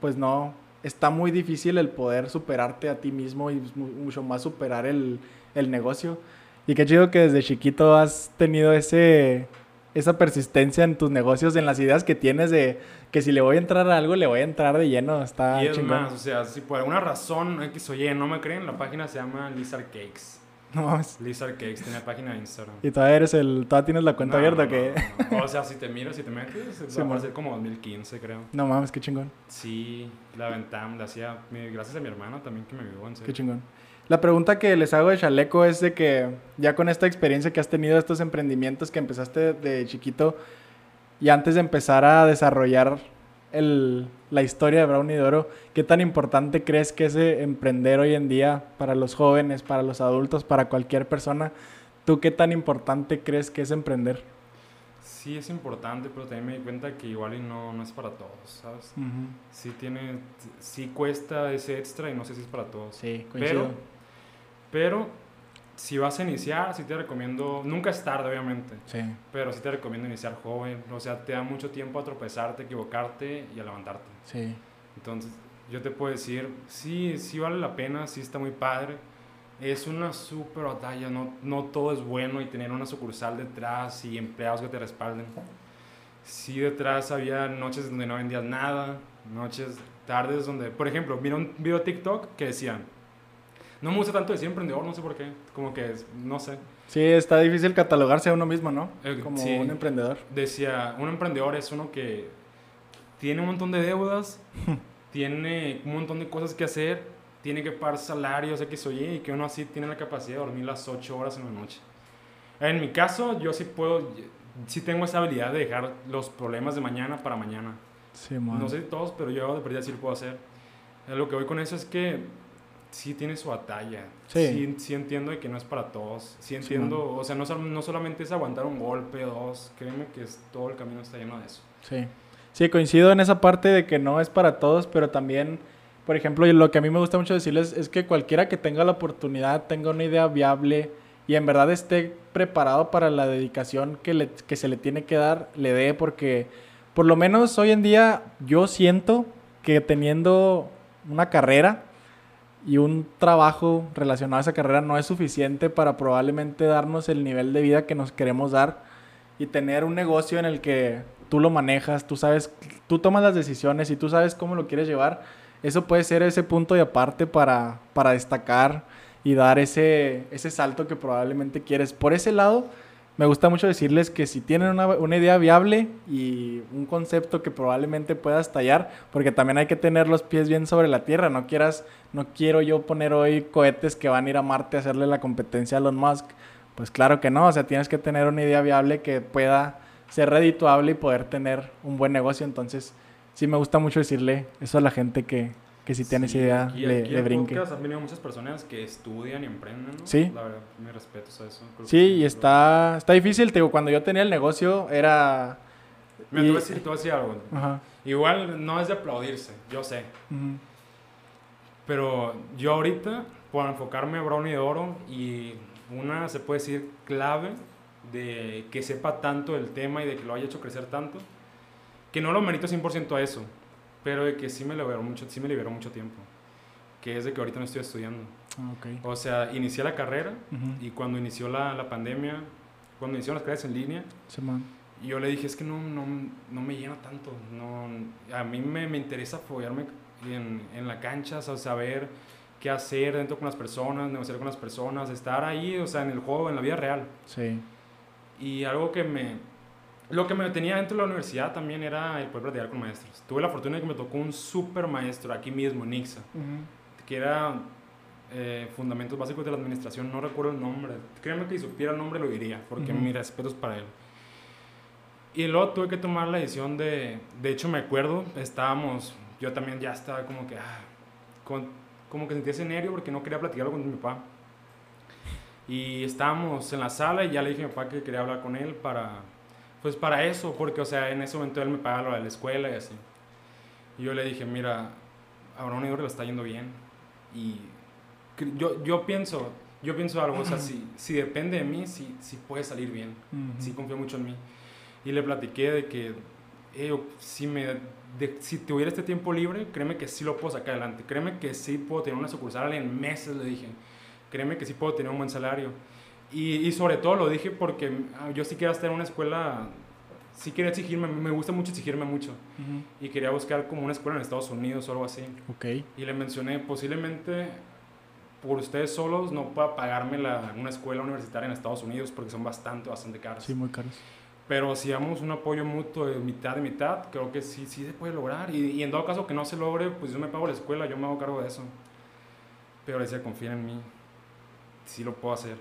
pues no, está muy difícil el poder superarte a ti mismo y mucho más superar el, el negocio. Y qué chido que desde chiquito has tenido ese, esa persistencia en tus negocios, en las ideas que tienes de que si le voy a entrar a algo, le voy a entrar de lleno. Está y es más, o sea, si por alguna razón X o Y no me creen, la página se llama Lizard Cakes. No mames. Lizard Cakes tiene página de Instagram. ¿Y todavía eres el. todavía tienes la cuenta abierta que.? o sea, si te miras, si te metes, sí, va a ser como 2015, creo. No mames, qué chingón. Sí, la Ventam la hacía. Gracias a mi hermana también que me ayudó en serio. Qué chingón. La pregunta que les hago de chaleco es de que ya con esta experiencia que has tenido, estos emprendimientos que empezaste de chiquito y antes de empezar a desarrollar el, la historia de Brownie de Oro, ¿qué tan importante crees que es emprender hoy en día para los jóvenes, para los adultos, para cualquier persona? ¿Tú qué tan importante crees que es emprender? Sí es importante, pero también me di cuenta que igual y no, no es para todos, ¿sabes? Sí tiene, sí cuesta ese extra y no sé si es para todos. Sí, coincido. Pero pero si vas a iniciar, sí te recomiendo, nunca es tarde obviamente, sí. pero sí te recomiendo iniciar joven, o sea, te da mucho tiempo a tropezarte, equivocarte y a levantarte. Sí. Entonces, yo te puedo decir, sí, sí vale la pena, sí está muy padre. Es una súper batalla, no, no todo es bueno y tener una sucursal detrás y empleados que te respalden. Sí, detrás había noches donde no vendías nada, noches, tardes donde, por ejemplo, mira un video TikTok que decían, no me gusta tanto decir emprendedor, no sé por qué. Como que, no sé. Sí, está difícil catalogarse a uno mismo, ¿no? Eh, Como un emprendedor. Decía, un emprendedor es uno que tiene un montón de deudas, tiene un montón de cosas que hacer, tiene que pagar salarios X o Y y que uno así tiene la capacidad de dormir las 8 horas en la noche. En mi caso, yo sí puedo, sí tengo esa habilidad de dejar los problemas de mañana para mañana. Sí, man. No sé todos, pero yo de verdad sí lo puedo hacer. Lo que voy con eso es que sí tiene su batalla. Sí. sí. entiendo de que no es para todos. Sí entiendo, o sea, no, no solamente es aguantar un golpe, dos, créeme que es, todo el camino está lleno de eso. Sí. Sí, coincido en esa parte de que no es para todos, pero también, por ejemplo, lo que a mí me gusta mucho decirles es que cualquiera que tenga la oportunidad, tenga una idea viable y en verdad esté preparado para la dedicación que, le, que se le tiene que dar, le dé, porque por lo menos hoy en día yo siento que teniendo una carrera, y un trabajo relacionado a esa carrera no es suficiente para probablemente darnos el nivel de vida que nos queremos dar y tener un negocio en el que tú lo manejas, tú sabes, tú tomas las decisiones y tú sabes cómo lo quieres llevar, eso puede ser ese punto de aparte para, para destacar y dar ese, ese salto que probablemente quieres. Por ese lado, me gusta mucho decirles que si tienen una, una, idea viable y un concepto que probablemente pueda estallar, porque también hay que tener los pies bien sobre la tierra, no quieras, no quiero yo poner hoy cohetes que van a ir a Marte a hacerle la competencia a Elon Musk, pues claro que no, o sea, tienes que tener una idea viable que pueda ser redituable y poder tener un buen negocio, entonces sí me gusta mucho decirle eso a la gente que, que si tienes idea le, le brinque. han venido muchas personas que estudian y emprenden, ¿no? Sí. La verdad, me respeto a eso. sí, y está, está difícil, te digo, cuando yo tenía el negocio era... Me y... te voy a decir algo. Ajá. Igual no es de aplaudirse, yo sé. Pero yo ahorita, por enfocarme a Brownie de Oro y una, se puede decir, clave de que sepa tanto el tema y de que lo haya hecho crecer tanto, que no lo merito 100% a eso, pero de que sí me liberó mucho, sí me liberó mucho tiempo, que es de que ahorita no estoy estudiando. Ah, okay. O sea, inicié la carrera y cuando inició la, la, pandemia, cuando iniciaron las clases en línea, sí, yo le dije, es que no, no, no me llena tanto, no, a mí me, me interesa apoyarme en, en la cancha, o sea, saber qué hacer dentro con las personas, negociar con las personas, estar ahí, o sea, en el juego, en la vida real. Sí. Y algo que me, lo que me tenía dentro de la universidad también era el poder platicar con maestros. Tuve la fortuna de que me tocó un super maestro aquí mismo, en Nixa, que era eh, Fundamentos Básicos de la Administración, no recuerdo el nombre. Créeme que si supiera el nombre lo diría, porque mi respeto es para él. Y luego tuve que tomar la decisión de, de hecho me acuerdo, estábamos, yo también ya estaba como que, ah, como que sentía ese nervio porque no quería platicarlo con mi papá. Y estábamos en la sala y ya le dije a mi papá que quería hablar con él para, pues para eso, porque, o sea, en ese momento él me pagaba lo de la escuela y así. Y yo le dije, mira, a un Igor le está yendo bien. Y yo, yo pienso, yo pienso algo, o sea, si, si depende de mí, si, si puede salir bien. si confío mucho en mí. Y le platiqué de que eh, si, me, si tuviera este tiempo libre, créeme que sí lo puedo sacar adelante. Créeme que sí puedo tener una sucursal en meses, le dije. Créeme que sí puedo tener un buen salario. Y, y sobre todo lo dije porque ah, yo sí quería estar en una escuela, sí quería exigirme, me gusta mucho exigirme mucho. Y quería buscar como una escuela en Estados Unidos o algo así. Ok. Y le mencioné, posiblemente por ustedes solos no pueda pagarme la, una escuela universitaria en Estados Unidos porque son bastante, bastante caros. Sí, muy caros. Pero si damos un apoyo mutuo de mitad de mitad, creo que sí, sí se puede lograr. Y, y en todo caso que no se logre, pues yo me pago la escuela, yo me hago cargo de eso. Pero le decía, confía en mí. Sí lo puedo hacer.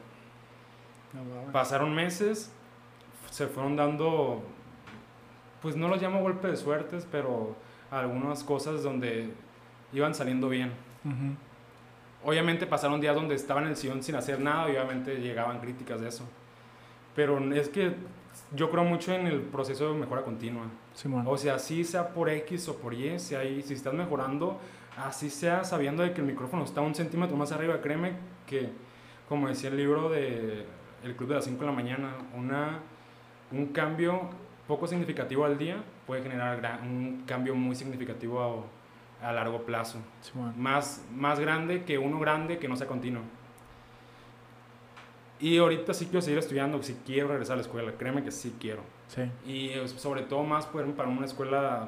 Pasaron meses, se fueron dando, pues no los llamo golpes de suertes, pero algunas cosas donde iban saliendo bien. Obviamente pasaron días donde estaban en el sillón sin hacer nada y obviamente llegaban críticas de eso. Pero es que yo creo mucho en el proceso de mejora continua. o sea, así sea por X o por Y, si, hay, si estás mejorando, así sea sabiendo de que el micrófono está un centímetro más arriba, créeme que, como decía el libro de El Club de las 5 de la mañana, una, un cambio poco significativo al día puede generar un cambio muy significativo a, a largo plazo. más, más grande que uno grande que no sea continuo. Y ahorita sí quiero seguir estudiando, sí quiero regresar a la escuela, créeme que sí quiero. Sí. Y eh, sobre todo más para una escuela,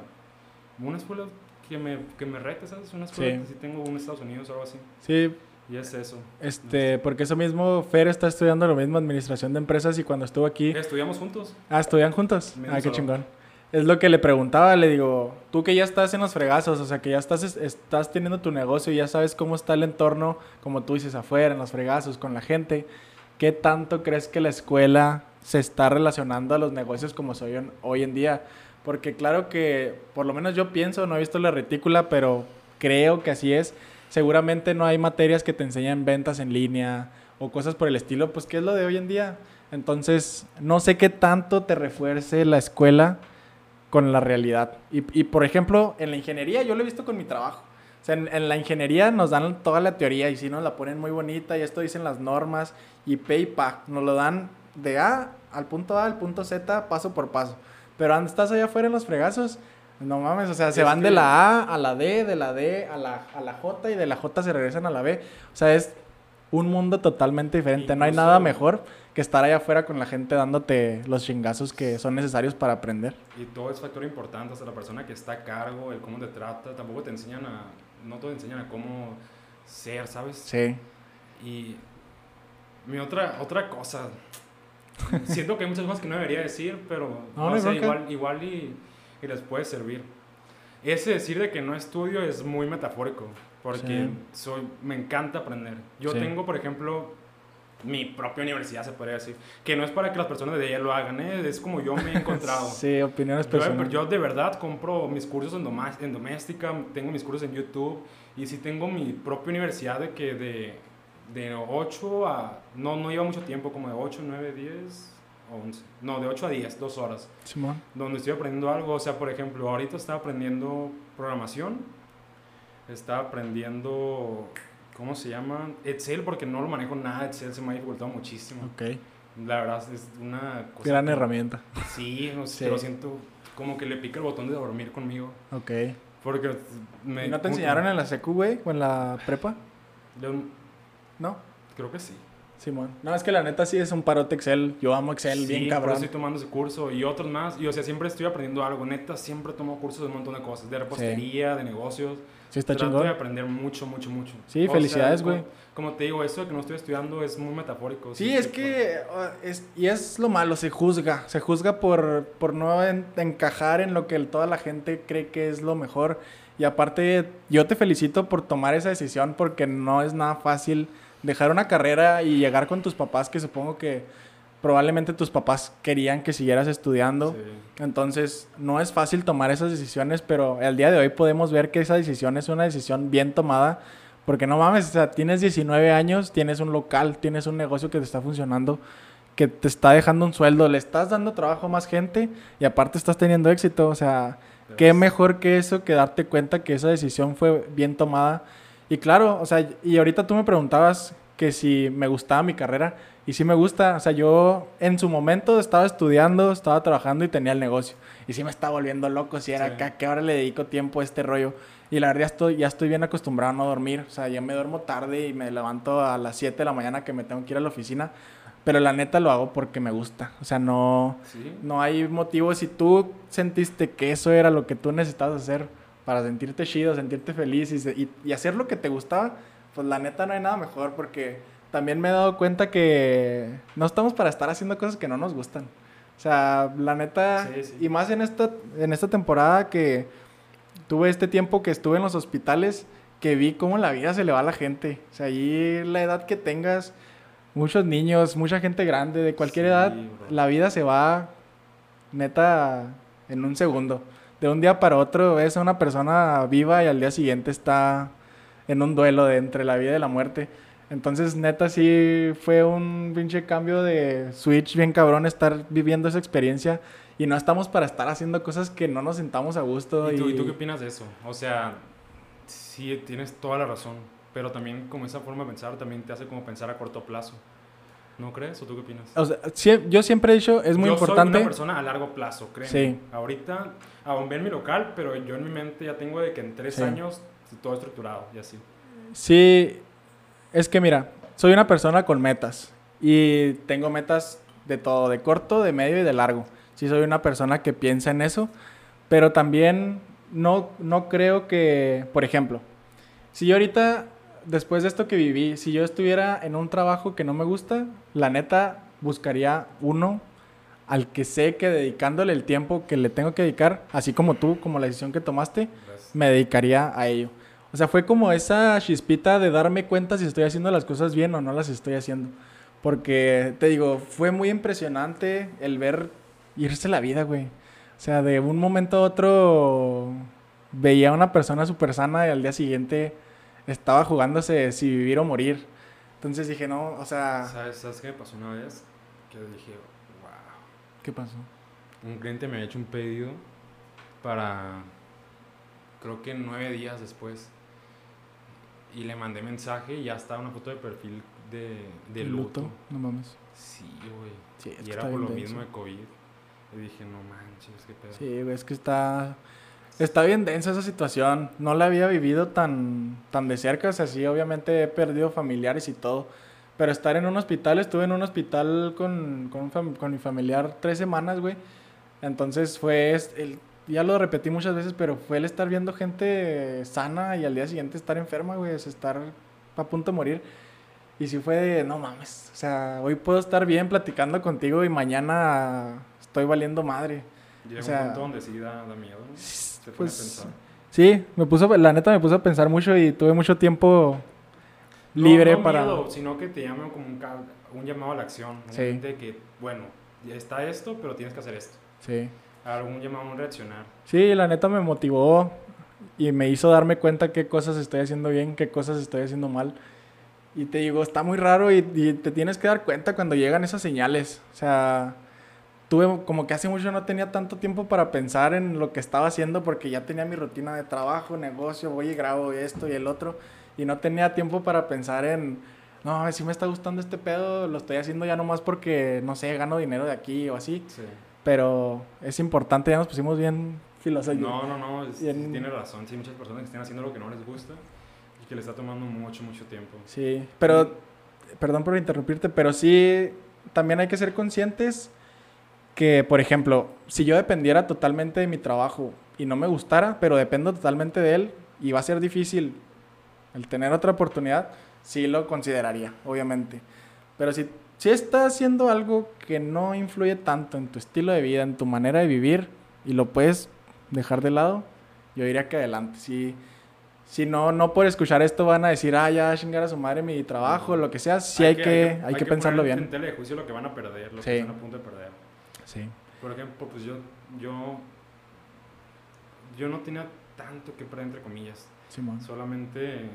una escuela que me, que me rete, ¿sabes? Una escuela que sí tengo en Estados Unidos o algo así. Sí. Y es eso. Este, porque eso mismo, Fer está estudiando lo mismo, administración de empresas, y cuando estuvo aquí... ¿Estudiamos juntos? Ah, ¿estudian juntos? ah, qué chingón. Es lo que le preguntaba, le digo, tú que ya estás en los fregazos, o sea, que ya estás, estás teniendo tu negocio y ya sabes cómo está el entorno, como tú dices, afuera, en los fregazos, con la gente ¿qué tanto crees que la escuela se está relacionando a los negocios como soy hoy en día? Porque claro que, por lo menos yo pienso, no he visto la retícula, pero creo que así es. Seguramente no hay materias que te enseñan ventas en línea o cosas por el estilo, pues ¿qué es lo de hoy en día? Entonces, no sé qué tanto te refuerce la escuela con la realidad. Y, por ejemplo, en la ingeniería yo lo he visto con mi trabajo. O sea, en, la ingeniería nos dan toda la teoría y si nos la ponen muy bonita y esto dicen las normas y P y. Nos lo dan de A al punto A al punto Z paso por paso. Pero estás allá afuera en los fregazos, no mames, o sea, se van de la A a la D, de la D a la, a la J y de la J se regresan a la B. O sea, es un mundo totalmente diferente. no hay nada mejor que estar allá afuera con la gente dándote los chingazos que son necesarios para aprender. Y todo es factor importante, hasta la persona que está a cargo, el cómo te trata, tampoco te enseñan a no te enseñan a cómo ser, ¿sabes? Sí. Y mi otra, otra cosa, siento que hay muchas cosas que no debería decir, pero no, sé, igual, igual y, y, les puede servir. Ese decir de que no estudio es muy metafórico, porque soy, me encanta aprender. Yo tengo, por ejemplo, mi propia universidad, se podría decir. Que no es para que las personas de ella lo hagan, ¿eh? es como yo me he encontrado. sí, opiniones personales. Yo, de verdad compro mis cursos en, en doméstica, tengo mis cursos en YouTube y sí tengo mi propia universidad de que de, de 8 a... No, no lleva mucho tiempo, como de 8, 9, 10 o 11. No, de 8 a 10, dos horas. Simón. Donde estoy aprendiendo algo. O sea, por ejemplo, ahorita estaba aprendiendo programación. Estaba aprendiendo ¿cómo se llama? Excel, porque no lo manejo nada, Excel se me ha dificultado muchísimo. Ok. La verdad es una cosa... Gran herramienta. Sí, no sé, lo siento como que le pica el botón de dormir conmigo. Ok. Porque me... ¿No te enseñaron en la secu, güey, o en la prepa? ¿No? Creo que sí. Simón. No, es que la neta sí es un parote Excel. Yo amo Excel bien cabrón. Sí, estoy tomando ese curso y otros más. Y o sea, siempre estoy aprendiendo algo. Neta, siempre tomo cursos de un montón de cosas. De repostería, de negocios. Sí, está Trato chingón. de aprender mucho, mucho, mucho. Sí, felicidades, güey. Como, te digo, eso de que no estoy estudiando es muy metafórico. Sí, es que... Es, y es lo malo, se juzga. Se juzga por, por no encajar en lo que toda la gente cree que es lo mejor. Y aparte, yo te felicito por tomar esa decisión porque no es nada fácil dejar una carrera y llegar con tus papás, que supongo que probablemente tus papás querían que siguieras estudiando. Entonces, no es fácil tomar esas decisiones, pero al día de hoy podemos ver que esa decisión es una decisión bien tomada. Porque no mames, o sea, tienes 19 años, tienes un local, tienes un negocio que te está funcionando, que te está dejando un sueldo, le estás dando trabajo a más gente y aparte estás teniendo éxito. O sea, qué mejor que eso que darte cuenta que esa decisión fue bien tomada. Y claro, o sea, y ahorita tú me preguntabas que si me gustaba mi carrera. Y sí me gusta, o sea, yo en su momento estaba estudiando, estaba trabajando y tenía el negocio. Y sí me estaba volviendo loco, si era acá, que ahora le dedico tiempo a este rollo. Y la verdad ya estoy, ya estoy bien acostumbrado a no dormir. O sea, ya me duermo tarde y me levanto a las 7 de la mañana que me tengo que ir a la oficina. Pero la neta lo hago porque me gusta. O sea, no, no hay motivo. Si tú sentiste que eso era lo que tú necesitabas hacer para sentirte chido, sentirte feliz y, y hacer lo que te gustaba, pues la neta no hay nada mejor porque también me he dado cuenta que no estamos para estar haciendo cosas que no nos gustan. O sea, la neta, y más en esta, en esta temporada que tuve este tiempo que estuve en los hospitales, que vi cómo la vida se le va a la gente. O sea, ahí la edad que tengas, muchos niños, mucha gente grande, de cualquier edad, la vida se va neta en un segundo. De un día para otro ves a una persona viva y al día siguiente está en un duelo de entre la vida y la muerte. Entonces, neta, sí fue un pinche cambio de switch bien cabrón estar viviendo esa experiencia. Y no estamos para estar haciendo cosas que no nos sentamos a gusto. ¿Y tú, tú qué opinas de eso? O sea, sí, tienes toda la razón. Pero también como esa forma de pensar también te hace como pensar a corto plazo. ¿No crees? ¿O tú qué opinas? O sea, yo siempre he dicho, es muy importante. Yo soy una persona a largo plazo, créeme. Sí. Ahorita, aún en mi local, pero yo en mi mente ya tengo de que en tres años todo estructurado y así. Sí, es que mira, soy una persona con metas y tengo metas de todo, de corto, de medio y de largo. Sí soy una persona que piensa en eso, pero también no, no creo que, por ejemplo, si yo ahorita, después de esto que viví, si yo estuviera en un trabajo que no me gusta, la neta buscaría uno al que sé que dedicándole el tiempo que le tengo que dedicar, así como tú, como la decisión que tomaste, me dedicaría a ello. O sea, fue como esa chispita de darme cuenta si estoy haciendo las cosas bien o no las estoy haciendo. Porque, te digo, fue muy impresionante el ver irse la vida, güey. O sea, de un momento a otro veía a una persona súper sana y al día siguiente estaba jugándose si vivir o morir. Entonces dije, no, o sea... ¿Sabes, ¿sabes qué me pasó una vez? Que dije. ¿Qué pasó? Un cliente me ha hecho un pedido para, creo que nueve días después y le mandé mensaje y ya estaba una foto de perfil de, de luto. No mames. Sí, güey. y era por lo mismo de COVID. Y dije, no manches, qué pedo. Sí, güey, es que está... Está bien densa esa situación. No la había vivido tan, tan de cerca. O sea, sí, obviamente he perdido familiares y todo. Pero estar en un hospital, estuve en un hospital con, con, con mi familiar tres semanas, güey. Entonces fue el ya lo repetí muchas veces, pero fue el estar viendo gente sana y al día siguiente estar enferma, güey, es estar a punto de morir. Y si fue de, no mames, o sea, hoy puedo estar bien platicando contigo y mañana estoy valiendo madre. Llega o sea, un punto donde sí da, miedo, pues, Sí, me puso, la neta me puso a pensar mucho y tuve mucho tiempo libre para... Miedo, sino que te llaman como un, un llamado a la acción. Sí. De que, bueno, está esto, pero tienes que hacer esto. Sí algún llamado a reaccionar. Sí, la neta me motivó y me hizo darme cuenta qué cosas estoy haciendo bien, qué cosas estoy haciendo mal. Y te digo, está muy raro y, te tienes que dar cuenta cuando llegan esas señales. O sea, tuve como que hace mucho no tenía tanto tiempo para pensar en lo que estaba haciendo porque ya tenía mi rutina de trabajo, negocio, voy y grabo esto y el otro. Y no tenía tiempo para pensar en, no, si me está gustando este pedo, lo estoy haciendo ya nomás porque, no sé, gano dinero de aquí o así. Sí. Pero es importante, ya nos pusimos bien filosóficos. No, no, no, tiene razón. Sí, hay muchas personas que están haciendo lo que no les gusta y que les está tomando mucho, mucho tiempo. Sí, pero, perdón por interrumpirte, pero sí, también hay que ser conscientes que, por ejemplo, si yo dependiera totalmente de mi trabajo y no me gustara, pero dependo totalmente de él y va a ser difícil el tener otra oportunidad, sí lo consideraría, obviamente. Pero si si estás haciendo algo que no influye tanto en tu estilo de vida, en tu manera de vivir, y lo puedes dejar de lado, yo diría que adelante. Si, si no, no por escuchar esto van a decir, ah, ya chingar a su madre mi trabajo, lo que sea, sí hay, que, hay, que, pensarlo bien. En de juicio lo que van a perder, lo que están a punto de perder. Sí. Por ejemplo, pues yo, yo, yo no tenía tanto que perder, entre comillas. Solamente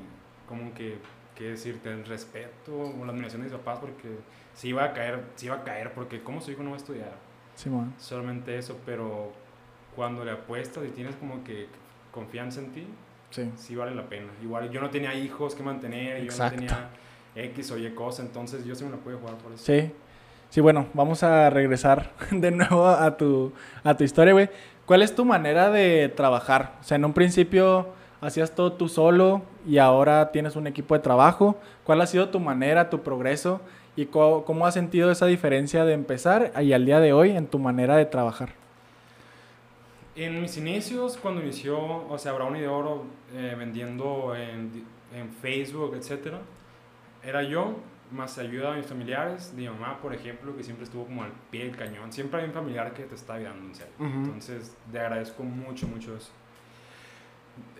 como que, que decirte el respeto o la admiración de mis papás porque sí iba a caer, sí iba a caer, porque ¿cómo su hijo no va a estudiar? Sí, Solamente eso, pero cuando le apuestas y tienes como que confianza en ti, sí, sí vale la pena. Igual yo no tenía hijos que mantener, yo no tenía X o Y cosa, entonces yo sí me la pude jugar por eso. Sí. Sí, bueno, vamos a regresar de nuevo a tu, a tu historia, güey. ¿Cuál es tu manera de trabajar? O sea, en un principio hacías todo tú solo y ahora tienes un equipo de trabajo. ¿Cuál ha sido tu manera, tu progreso y cómo, cómo has sentido esa diferencia de empezar y al día de hoy en tu manera de trabajar? En mis inicios, cuando inició, o sea, Brownie de Oro eh, vendiendo en, en Facebook, etcétera, era yo, más ayuda a mis familiares, mi mamá, por ejemplo, que siempre estuvo como al pie del cañón. Siempre hay un familiar que te está ayudando, en serio. Ujú. Entonces, le agradezco mucho, mucho eso.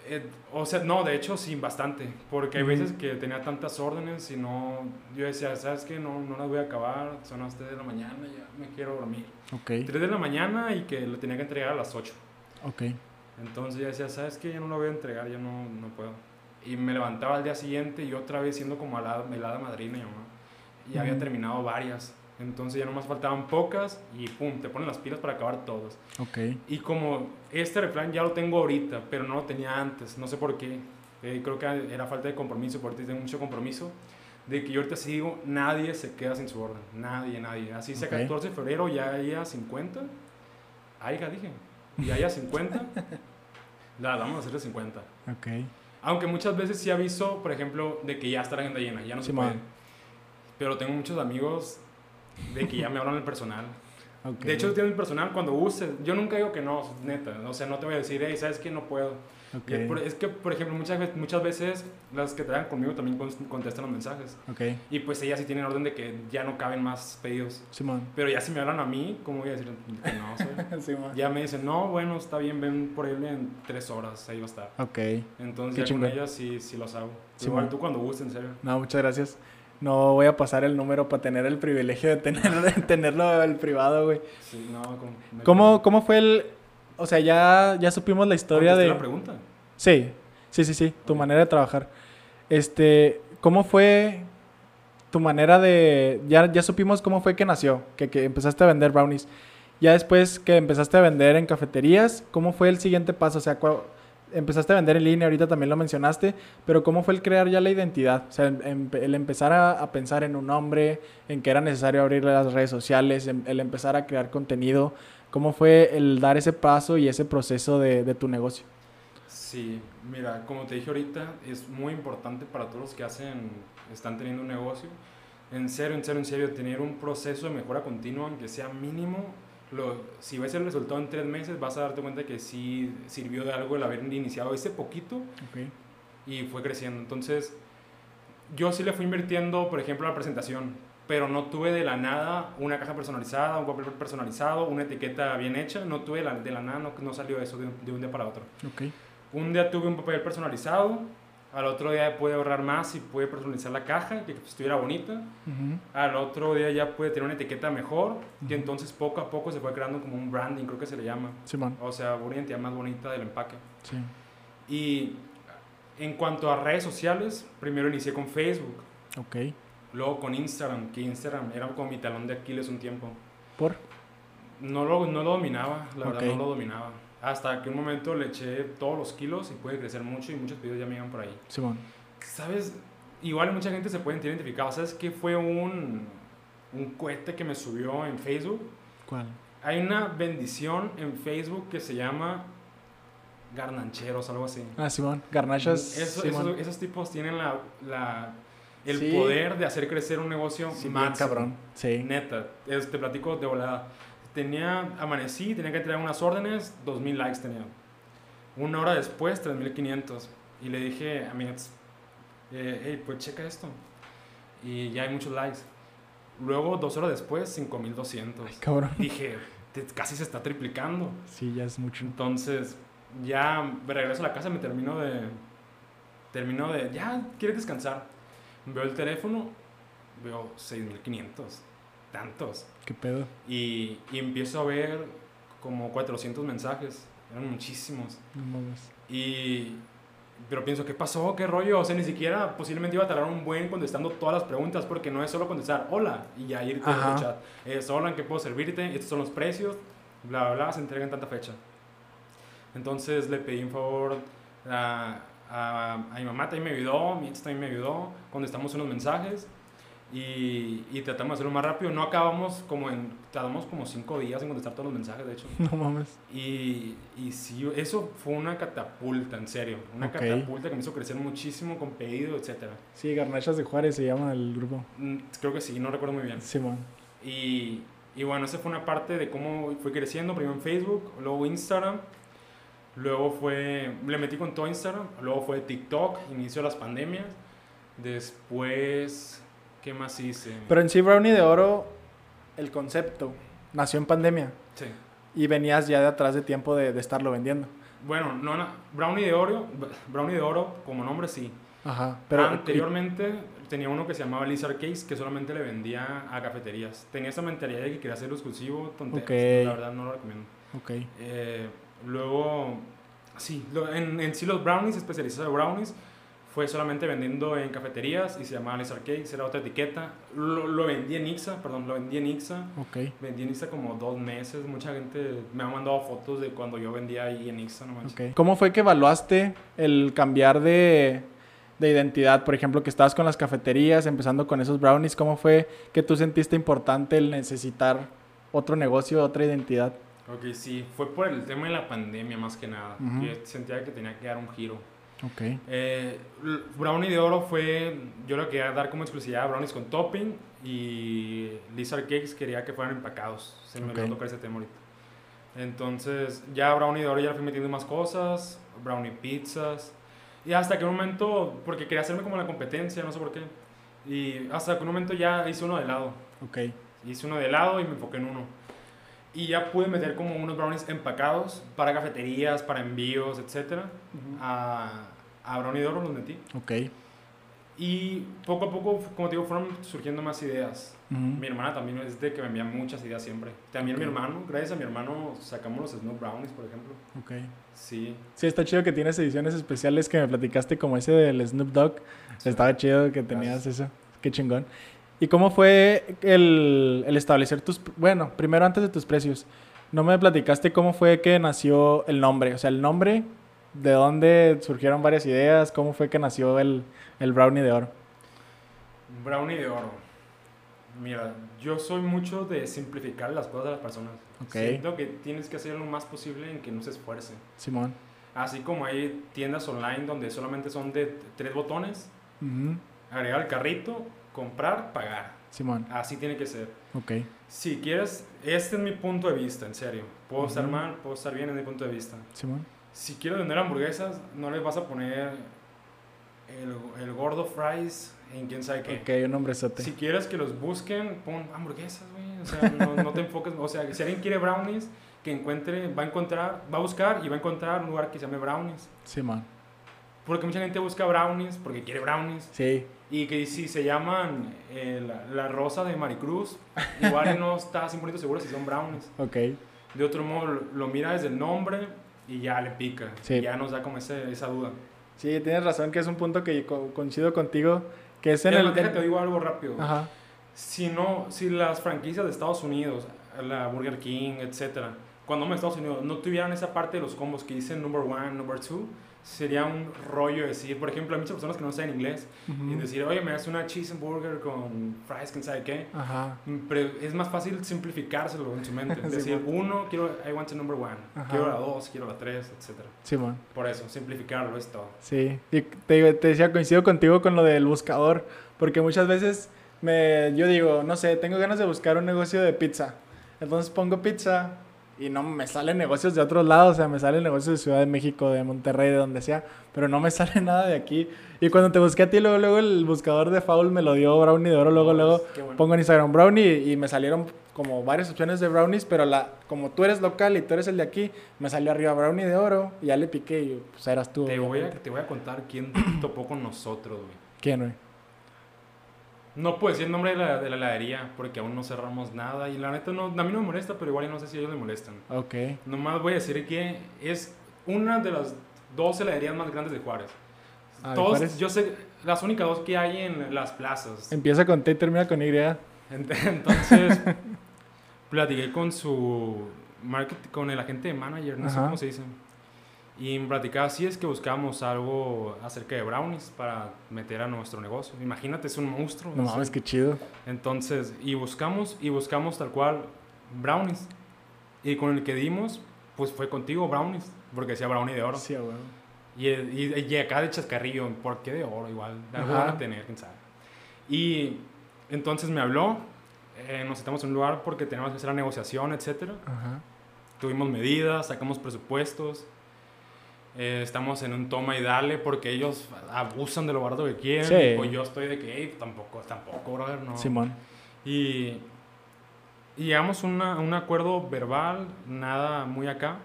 Eh, o sea, no, de hecho, sí, bastante. Porque hay Ujú. veces que tenía tantas órdenes y no. Yo decía, ¿sabes qué? No, no las voy a acabar. Son las 3 de la mañana, ya me quiero dormir. Ok, 3 de la mañana y que lo tenía que entregar a las 8. ok. Entonces yo decía, ¿sabes qué? Ya no lo voy a entregar, ya no, no puedo. Y me levantaba al día siguiente y otra vez siendo como helada madrina, mi mamá. Y había Ujú. terminado varias. Entonces ya nomás faltaban pocas y pum, te ponen las pilas para acabar todos. Ok. Y como este refrán ya lo tengo ahorita, pero no lo tenía antes, no sé por qué. Eh, creo que era falta de compromiso, porque tengo mucho compromiso. De que yo ahorita sí digo, nadie se queda sin su orden. Nadie, nadie. Así sea Ok. 14 de febrero, ya haya 50. Aiga, dije. Ya haya 50. la vamos a hacer de 50. Ok. Aunque muchas veces sí aviso, por ejemplo, de que ya está la agenda llena, ya no se Simón. puede. Pero tengo muchos amigos de que ya me hablan el personal. ok. De hecho, tienen el personal cuando use. Yo nunca digo que no, neta. O sea, no te voy a decir, hey, ¿sabes qué? No puedo. Ok. Y es que, por ejemplo, muchas, ve- muchas veces las que trabajan conmigo también con- contestan los mensajes. Ok. Y pues ellas sí tienen orden de que ya no caben más pedidos. Simón. Pero ya si me hablan a mí, ¿cómo voy a decir que no? Simón. ya me dicen, no, bueno, está bien, ven por él en tres horas, ahí va a estar. Ok. Entonces, ya con ellas sí, sí los hago. Sí, Igual tú cuando gustes, en serio. No, muchas gracias. No voy a pasar el número para tener el privilegio de tener, de tenerlo el privado, güey. Sí, no, con- ¿Cómo, ¿Cómo fue el...? O sea, ya, ya supimos la historia ¿Contesté de... la pregunta? Sí, sí, sí, sí, tu manera de trabajar. Este, ¿cómo fue tu manera de... Ya, ya supimos cómo fue que nació, que, que empezaste a vender brownies. Ya después que empezaste a vender en cafeterías, ¿cómo fue el siguiente paso? O sea, cua- empezaste a vender en línea, ahorita también lo mencionaste, pero ¿cómo fue el crear ya la identidad? O sea, el, em- el empezar a, a pensar en un nombre, en que era necesario abrir las redes sociales, em- el empezar a crear contenido. ¿Cómo fue el dar ese paso y ese proceso de, de tu negocio? Sí, mira, como te dije ahorita, es muy importante para todos los que hacen, están teniendo un negocio. En serio, en serio, en serio, tener un proceso de mejora continua, aunque sea mínimo. Lo, si ves el resultado en tres meses, vas a darte cuenta que sí sirvió de algo el haber iniciado ese poquito Ok. y fue creciendo. Entonces, yo sí le fui invirtiendo, por ejemplo, a la presentación, pero no tuve de la nada una caja personalizada, un papel personalizado, una etiqueta bien hecha. No tuve de la, de la nada, no, no salió eso de un- de un día para otro. Ok. Un día tuve un papel personalizado, al otro día pude ahorrar más y pude personalizar la caja, que estuviera bonita. Ujú. Al otro día ya pude tener una etiqueta mejor, Ujú. y entonces poco a poco se fue creando como un branding, creo que se le llama. Simón. O sea, una identidad más bonita del empaque. Sí. Y en cuanto a redes sociales, primero inicié con Facebook, Ok. luego con Instagram, que Instagram era como mi talón de Aquiles un tiempo. ¿Por? No lo, no lo dominaba, la verdad Ok. no lo dominaba. Hasta que un momento le eché todos los kilos y pude crecer mucho y muchos videos ya me iban por ahí. Simón. ¿Sabes? Igual mucha gente se puede sentir identificado. ¿Sabes qué fue un, un cohete que me subió en Facebook? ¿Cuál? Hay una bendición en Facebook que se llama garnancheros, algo así. Ah, Simón. Garnachas. Eso- Simón. esos, esos tipos tienen la, la- el Sí. poder de hacer crecer un negocio Sí, máximo. cabrón. Sí. Neta, es- te platico de volada. Tenía, amanecí, tenía que entregar unas órdenes, 2000 likes tenía. Una hora después, 3500. Y le dije a mi ex, eh, hey, pues checa esto. Y ya hay muchos likes. Luego, dos horas después, 5200. Ay, cabrón. Dije, "Te- casi se está triplicando. Sí, ya es mucho. Entonces, ya regreso a la casa, me termino de. Termino de. Ya, ¿quieres descansar? Veo el teléfono, veo 6500. Tantos. ¿Qué pedo? Y, y empiezo a ver como 400 mensajes. Eran muchísimos. No mames. Y. Pero pienso, ¿qué pasó? ¿Qué rollo? O sea, ni siquiera posiblemente iba a tardar un buen contestando todas las preguntas, porque no es solo contestar hola y ya irte al chat. Es hola, ¿en qué puedo servirte? Estos son los precios, bla, bla, bla, se entrega en tanta fecha. Entonces le pedí un favor a, a, a mi mamá también me ayudó, mi ex también me ayudó, contestamos unos mensajes y, y tratamos de hacerlo más rápido. No acabamos como en, tardamos como cinco días en contestar todos los mensajes, de hecho. No mames. Y, y sí, eso fue una catapulta, en serio. Una catapulta que me hizo crecer muchísimo con pedido, etcétera. Sí, Garnachas de Juárez se llama el grupo. Mm, Creo que sí, no recuerdo muy bien. Simón. Y, y bueno, esa fue una parte de cómo fui creciendo, primero en Facebook, luego Instagram, luego fue, le metí con todo Instagram, luego fue TikTok, inicio de las pandemias, después, ¿qué más hice? Pero en sí, Brownie de Oro, el concepto, nació en pandemia. Sí. Y venías ya de atrás de tiempo de, de estarlo vendiendo. Bueno, no, no, Brownie de Oro, Brownie de Oro como nombre sí. Ajá. Pero anteriormente tenía uno que se llamaba Lizard Case que solamente le vendía a cafeterías. Tenía esa mentalidad de que quería hacerlo exclusivo, tonterías. Ok. La verdad no lo recomiendo. Ok. Eh, luego, sí, en, en sí los brownies, especializados de brownies, fue solamente vendiendo en cafeterías y se llamaba Lizard Cakes, era otra etiqueta. Lo, lo vendí en Ixa, perdón, lo vendí en Ixa. Ok. Vendí en Ixa como dos meses. Mucha gente me ha mandado fotos de cuando yo vendía ahí en Ixa, no manches. Ok. ¿Cómo fue que evaluaste el cambiar de, de identidad? Por ejemplo, que estabas con las cafeterías, empezando con esos brownies. ¿Cómo fue que tú sentiste importante el necesitar otro negocio, otra identidad? Ok, sí, fue por el tema de la pandemia más que nada. Ujú. que sentía que tenía que dar un giro. Ok. Eh, Brownie de oro fue, yo lo quería dar como exclusividad a brownies con topping y Lizard Cakes quería que fueran empacados. Se me olvidó tocar ese tema ahorita. Entonces ya Brownie de oro ya le fui metiendo más cosas, Brownie pizzas. Y hasta que un momento, porque quería hacerme como la competencia, no sé por qué. Y hasta que un momento ya hice uno de helado. Ok. Hice uno de helado y me enfoqué en uno. Y ya pude meter como unos brownies empacados para cafeterías, para envíos, etc. A, a Brownie de Oro los metí. Ok. Y poco a poco, como te digo, fueron surgiendo más ideas. Ujú. Mi hermana también es de que me envía muchas ideas siempre. También mi Ok. hermano, gracias a mi hermano sacamos los Snow Brownies, por ejemplo. Ok. Sí. Sí, está chido que tienes ediciones especiales que me platicaste como ese del Snoop Dogg. Sí. Estaba chido que tenías eso. Qué chingón. ¿Y cómo fue el, el establecer tus... Bueno, primero antes de tus precios. No me platicaste cómo fue que nació el nombre. O sea, el nombre, de dónde surgieron varias ideas, cómo fue que nació el, el brownie de oro. Brownie de Oro. Mira, yo soy mucho de simplificar las cosas a las personas. Ok. Siento que tienes que hacer lo más posible en que no se esfuerce. Simón. Así como hay tiendas online donde solamente son de tres botones, Ujú. agregar el carrito, comprar, pagar. Simón. Así tiene que ser. Ok. Si quieres, este es mi punto de vista, en serio. Puedo estar Ujú. mal, puedo estar bien, es mi punto de vista. Simón. Si quieres vender hamburguesas, no les vas a poner el, el gordo fries en quién sabe qué. Ok, un hombrezote. Si quieres que los busquen, pon hamburguesas, güey. O sea, no, no te enfoques. O sea, si alguien quiere brownies, que encuentre, va a encontrar, va a buscar y va a encontrar un lugar que se llame brownies. Simón. Porque mucha gente busca brownies porque quiere brownies. Sí. Y que si se llaman eh, la, la rosa de Maricruz, igual no está 100% seguro si son brownies. Ok. De otro modo, lo, lo mira desde el nombre y ya le pica. Sí. Ya nos da como ese- esa duda. Sí, tienes razón que es un punto que co- coincido contigo, que es en el... más, déjate, digo algo rápido. Ajá. Si no, si las franquicias de Estados Unidos, la Burger King, etcétera, cuando a Estados Unidos no tuvieran esa parte de los combos que dicen number one, number two, sería un rollo decir, por ejemplo, hay muchas personas que no saben inglés y Ujú. decir, oye, me das una cheeseburger con fries, quién sabe qué. Ajá. Pero es más fácil simplificárselo en su mente. Sí, decir, bueno. uno, quiero, I want the number one, Ajá. quiero la dos, quiero la tres, etcétera. Simón. Por eso, simplificarlo es todo. Sí, y te, te decía, coincido contigo con lo del buscador, porque muchas veces me, yo digo, no sé, tengo ganas de buscar un negocio de pizza. Entonces pongo pizza y no me salen negocios de otros lados, o sea, me salen negocios de Ciudad de México, de Monterrey, de donde sea, pero no me sale nada de aquí. Y cuando te busqué a ti, luego, luego el buscador de Foul me lo dio Brownie de Oro, luego, luego bueno. pongo en Instagram Brownie y me salieron como varias opciones de brownies, pero la, como tú eres local y tú eres el de aquí, me salió arriba Brownie de Oro y ya le piqué y pues eras tú. Te voy, a, te voy a contar quién topó con nosotros, güey. ¿Quién, güey? No puedo decir el nombre de la, de la heladería porque aún no cerramos nada y la neta no, a mí no me molesta, pero igual y no sé si a ellos les molestan. Ok. Nomás voy a decir que es una de las dos heladerías más grandes de Juárez. Ah, ¿de Todos, Juárez? yo sé, las únicas dos que hay en las plazas. Empieza con T y termina con Y. Ent- Entonces, platiqué con su market, con el agente de manager, no sé cómo se dice. Y me platicaba así es que buscábamos algo acerca de brownies para meter a nuestro negocio. Imagínate, es un monstruo. No mames, qué chido. Entonces, y buscamos, y buscamos tal cual brownies. Y con el que dimos, pues fue contigo brownies, porque decía brownie de oro. Sí, a huevo. Y, y, y acá de chascarrillo, ¿por qué de oro? Igual, algo van a tener, quién sabe. Y entonces me habló, eh, nos sentamos en un lugar porque teníamos que hacer la negociación, etcétera. Ajá. Tuvimos medidas, sacamos presupuestos. Eh, estamos en un toma y dale porque ellos abusan de lo barato que quieren. Sí. pues yo estoy de que, "Ey, tampoco, tampoco, brother, no. Simón. Y, y llegamos a un acuerdo verbal, nada muy acá.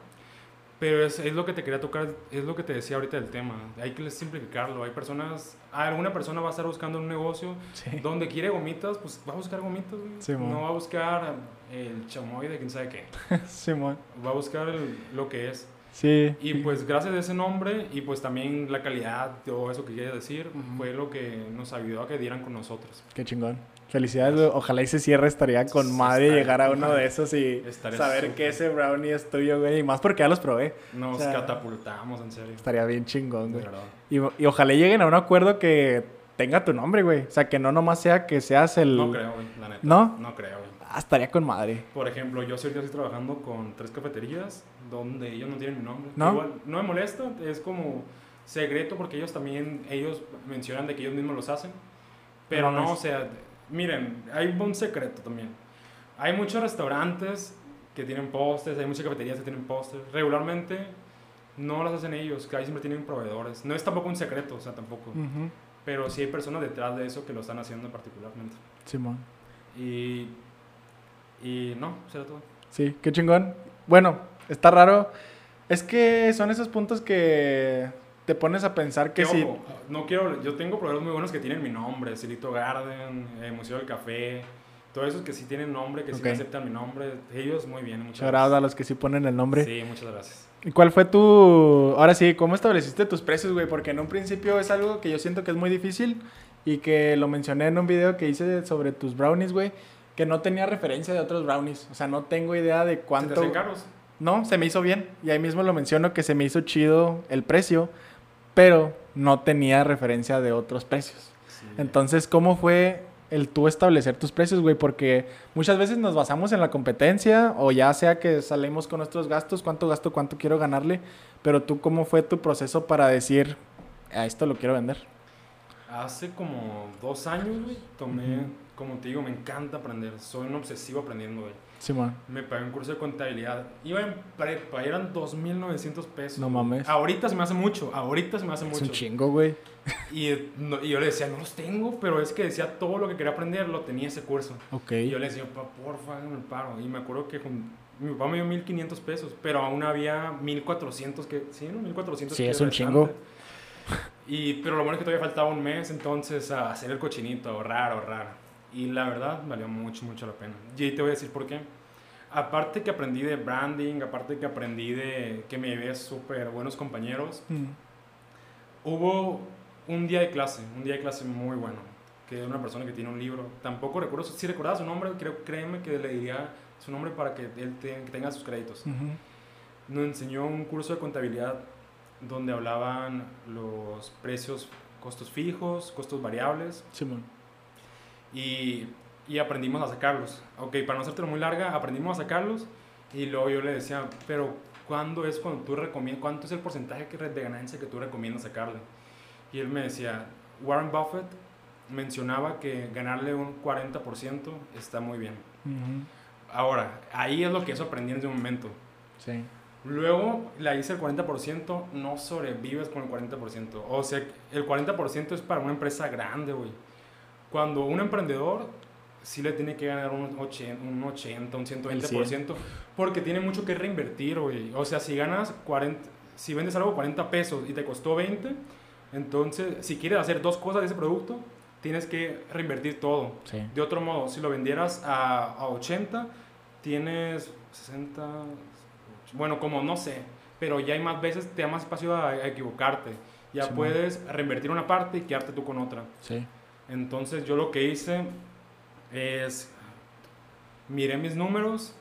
Pero es, es lo que te quería tocar, es lo que te decía ahorita del tema. Hay que simplificarlo. Hay personas, alguna persona va a estar buscando un negocio Sí. donde quiere gomitas, pues va a buscar gomitas. Sí, no va a buscar el chamoy de quién sabe qué. Simón. Va a buscar el- lo que es. Sí. Y pues gracias a ese nombre y pues también la calidad, todo eso que quieres decir, fue lo que nos ayudó a que dieran con nosotros. Qué chingón. Felicidades, güey. Ojalá y se cierre. Estaría con Sí, madre llegar a uno madre. de esos y saber que ese brownie es tuyo, güey. Y más porque ya los probé. Nos O sea, catapultamos, en serio. Estaría bien chingón, güey. Y, y ojalá lleguen a un acuerdo que tenga tu nombre, güey. O sea, que no nomás sea que seas el... No creo, güey, la neta. ¿No? No creo, güey. Ah, estaría con madre. Por ejemplo, yo ahorita estoy trabajando con tres cafeterías donde ellos no tienen mi nombre. ¿No? Igual, no me molesta, es como secreto porque ellos también, ellos mencionan de que ellos mismos los hacen. Pero No, no, es- o sea, miren, hay un secreto también. Hay muchos restaurantes que tienen postres, hay muchas cafeterías que tienen postres. Regularmente no las hacen ellos, que ahí siempre tienen proveedores. No es tampoco un secreto, o sea, tampoco. Ujú. Pero sí hay personas detrás de eso que lo están haciendo particularmente. Simón. Y, y no, será todo. Sí, qué chingón. Bueno, está raro. Es que son esos puntos que te pones a pensar que si... ojo, no quiero, yo tengo proveedores muy buenos que tienen mi nombre, Silito Garden, eh, Museo del Café, todos esos que sí tienen nombre, que sí Ok. me aceptan mi nombre, ellos muy bien, muchas out a gracias. los que sí ponen el nombre. Sí, muchas gracias. ¿Y cuál fue tu... Ahora sí, ¿cómo estableciste tus precios, güey? Porque en un principio es algo que yo siento que es muy difícil y que lo mencioné en un video que hice sobre tus brownies, güey, que no tenía referencia de otros brownies. O sea, no tengo idea de ¿Se te cuánto... hacen caros? No, se me hizo bien. Y ahí mismo lo menciono que se me hizo chido el precio, pero no tenía referencia de otros precios. Sí. Entonces, ¿cómo fue el tú establecer tus precios, güey? Porque muchas veces nos basamos en la competencia o ya sea que salimos con nuestros gastos, cuánto gasto, cuánto quiero ganarle, pero tú, ¿cómo fue tu proceso para decir, a esto lo quiero vender? Hace como dos años, güey, tomé, Ujú. como te digo, me encanta aprender, soy un obsesivo aprendiendo, güey. Simón. Me pagué un curso de contabilidad. Iba en prepa, eran 2.900 pesos. No mames. Ahorita se me hace mucho, ahorita se me hace Es mucho. un chingo, güey. Y, no- y yo le decía, no los tengo, pero es que decía todo lo que quería aprender, lo tenía ese curso. Ok. Y yo le decía, papá, porfa, el paro. Y me acuerdo que con- mi papá me dio 1500 pesos, pero aún había 1400 que, sí, ¿no? 1400 Sí, que es un chingo. Y, pero lo bueno es que todavía faltaba un mes, entonces a hacer el cochinito, ahorrar, ahorrar. Y la verdad, valió mucho, mucho la pena. Y ahí te voy a decir por qué. Aparte que aprendí de branding, aparte que aprendí de que me llevé súper buenos compañeros, Mm. Hubo un día de clase, un día de clase muy bueno, que era una persona que tiene un libro. Tampoco recuerdo, si recordaba su nombre, creo, créeme que le diría su nombre para que él te- que tenga sus créditos. Ujú. Nos enseñó un curso de contabilidad donde hablaban los precios, costos fijos, costos variables Simón. y, y aprendimos a sacarlos. Ok, para no hacértelo muy larga, aprendimos a sacarlos y luego yo le decía, pero ¿cuándo es cuando tú recomiendas, cuánto es el porcentaje de ganancia que tú recomiendas sacarle? Y él me decía, Warren Buffett mencionaba que ganarle un 40% está muy bien. Ujú. Ahora, ahí es lo que eso aprendí en ese momento. Sí. Luego la hice el 40%, no sobrevives con el 40%. O sea, el 40% es para una empresa grande, güey. Cuando un emprendedor sí le tiene que ganar un 80, un, 80, un 120%, porque tiene mucho que reinvertir, güey. O sea, si ganas 40, si vendes algo 40 pesos y te costó 20, entonces si quieres hacer dos cosas de ese producto, tienes que reinvertir todo. Sí. De otro modo, si lo vendieras a, a 80, tienes 60, bueno, como no sé, pero ya hay más veces, te da más espacio a, a equivocarte. Ya Sí, puedes reinvertir una parte y quedarte tú con otra. Sí. Entonces yo lo que hice es, miré mis números,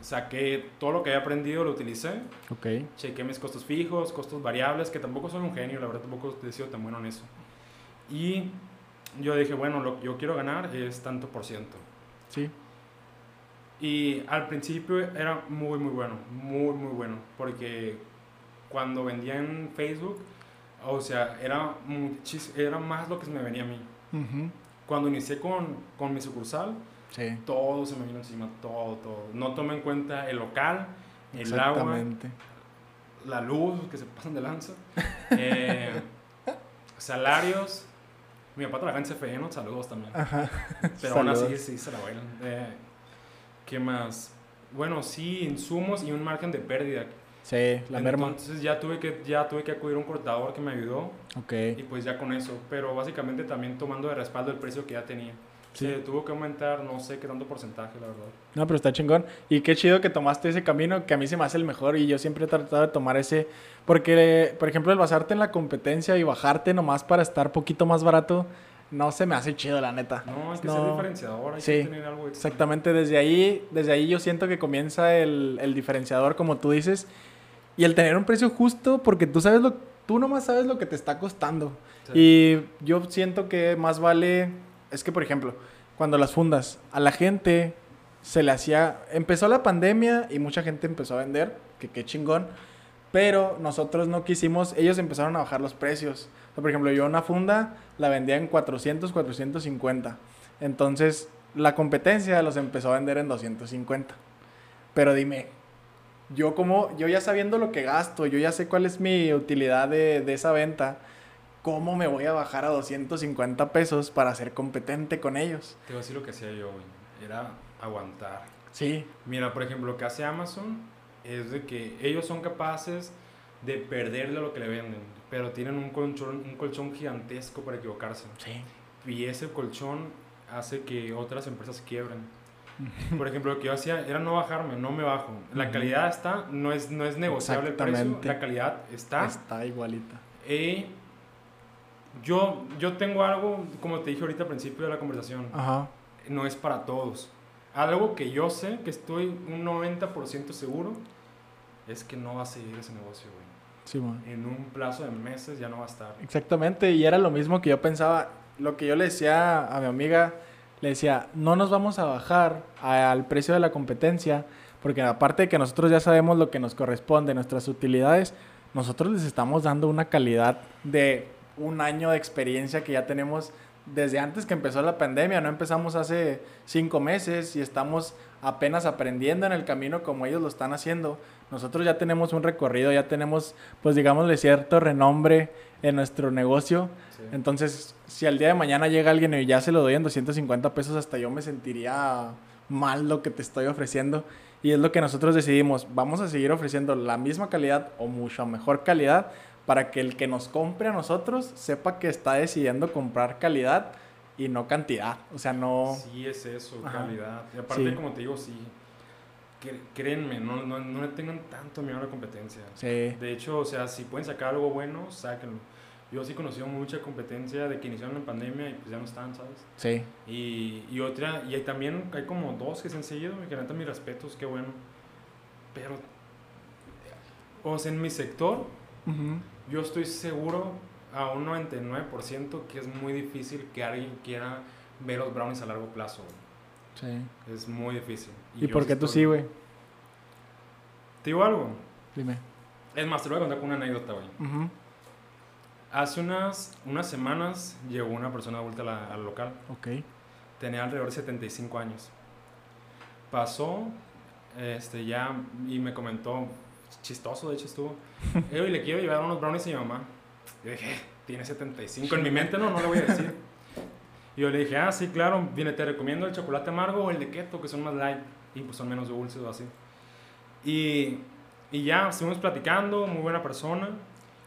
saqué todo lo que había aprendido, lo utilicé. Ok. Chequé mis costos fijos, costos variables, que tampoco soy un genio, la verdad tampoco he sido tan bueno en eso. Y yo dije, bueno, lo que yo quiero ganar es tanto por ciento. Sí. Y al principio era muy, muy bueno, muy, muy bueno, porque cuando vendía en Facebook, o sea, era, muchis, era más lo que me venía a mí. Ujú. Cuando inicié con, con mi sucursal, Sí. todo se me vino encima, todo, todo. No tomé en cuenta el local, el agua, la luz, que se pasan de lanza, eh, salarios. Mi papá trabaja en CFE, ¿no? Saludos también. Ajá. Pero aún así sí se la bailan. Eh, ¿Qué más? Bueno, sí, insumos y un margen de pérdida. Sí, la merma. Entonces ya tuve, que, ya tuve que acudir a un cortador que me ayudó Ok. y pues ya con eso. Pero básicamente también tomando de respaldo el precio que ya tenía. Sí. Se tuvo que aumentar no sé qué tanto porcentaje, la verdad. No, pero está chingón. Y qué chido que tomaste ese camino, que a mí se me hace el mejor y yo siempre he tratado de tomar ese. Porque, por ejemplo, el basarte en la competencia y bajarte nomás para estar poquito más barato, no se me hace chido, la neta. No, hay que No. ser diferenciador, hay Sí, que tener algo extra. Exactamente, desde ahí, desde ahí yo siento que comienza el, el diferenciador, como tú dices, y el tener un precio justo, porque tú sabes lo, tú nomás sabes lo que te está costando. Sí. Y yo siento que más vale, es que por ejemplo, cuando las fundas, a la gente se le hacía, empezó la pandemia y mucha gente empezó a vender, que qué chingón, pero nosotros no quisimos, ellos empezaron a bajar los precios. O sea, por ejemplo, yo una funda la vendía en 400, 450. Entonces, la competencia los empezó a vender en 250. Pero dime, yo como, yo ya sabiendo lo que gasto, yo ya sé cuál es mi utilidad de, de esa venta, ¿cómo me voy a bajar a 250 pesos para ser competente con ellos? Te voy a decir lo que hacía yo. Era aguantar. Sí, Mira, por ejemplo, lo que hace Amazon es de que ellos son capaces de perderle lo que le venden, pero tienen un colchón, un colchón gigantesco para equivocarse. sí. Y ese colchón hace que otras empresas quiebren. Por ejemplo, lo que yo hacía era no bajarme, no me bajo. La calidad está, no es, no es negociable el precio, la calidad está. Está igualita. Y yo, yo tengo algo, como te dije ahorita al principio de la conversación, Ajá. no es para todos. Algo que yo sé, que estoy un 90% seguro, es que no va a seguir ese negocio, güey. Sí, man. En un plazo de meses ya no va a estar. Exactamente, y era lo mismo que yo pensaba. Lo que yo le decía a mi amiga, le decía, no nos vamos a bajar al precio de la competencia, porque aparte de que nosotros ya sabemos lo que nos corresponde, nuestras utilidades, nosotros les estamos dando una calidad de un año de experiencia que ya tenemos desde antes que empezó la pandemia, no empezamos hace cinco meses y estamos apenas aprendiendo en el camino como ellos lo están haciendo. Nosotros ya tenemos un recorrido, ya tenemos, pues digámosle, cierto renombre en nuestro negocio. Sí. Entonces, si al día de mañana llega alguien y ya se lo doy en 250 pesos, hasta yo me sentiría mal lo que te estoy ofreciendo. Y es lo que nosotros decidimos. Vamos a seguir ofreciendo la misma calidad o mucha mejor calidad para que el que nos compre a nosotros sepa que está decidiendo comprar calidad y no cantidad. O sea, no... Sí, es eso, Ajá. calidad. Y aparte, Sí. como te digo, sí. Créenme, no, no, no le tengan tanto miedo a la competencia. Sí. De hecho, o sea, si pueden sacar algo bueno, sáquenlo. Yo sí he conocido mucha competencia de que iniciaron en pandemia y pues ya no están, ¿sabes? Sí. Y, y otra, y hay también hay como dos que se han seguido, que neta mis respetos, qué bueno. Pero, o sea, en mi sector, Ujú. Yo estoy seguro a un 99% que es muy difícil que alguien quiera ver los brownies a largo plazo. güey. Sí. Es muy difícil. ¿Y yo por qué tú sí, güey? Te digo algo. Dime. Es más, te lo voy a contar con una anécdota, güey. Hace unas, unas semanas llegó una persona de vuelta a la- al local. Ok. Tenía alrededor de 75 años. Pasó, este, ya, y me comentó, chistoso de hecho estuvo, "Eh, le quiero llevar unos brownies a mi mamá. Yo dije, "Eh, tiene 75. En mi mente no, no le voy a decir. Y yo le dije, ah, sí, claro, viene, te recomiendo el chocolate amargo o el de keto, que son más light y pues son menos dulces o así. Y, y ya, estuvimos platicando, muy buena persona.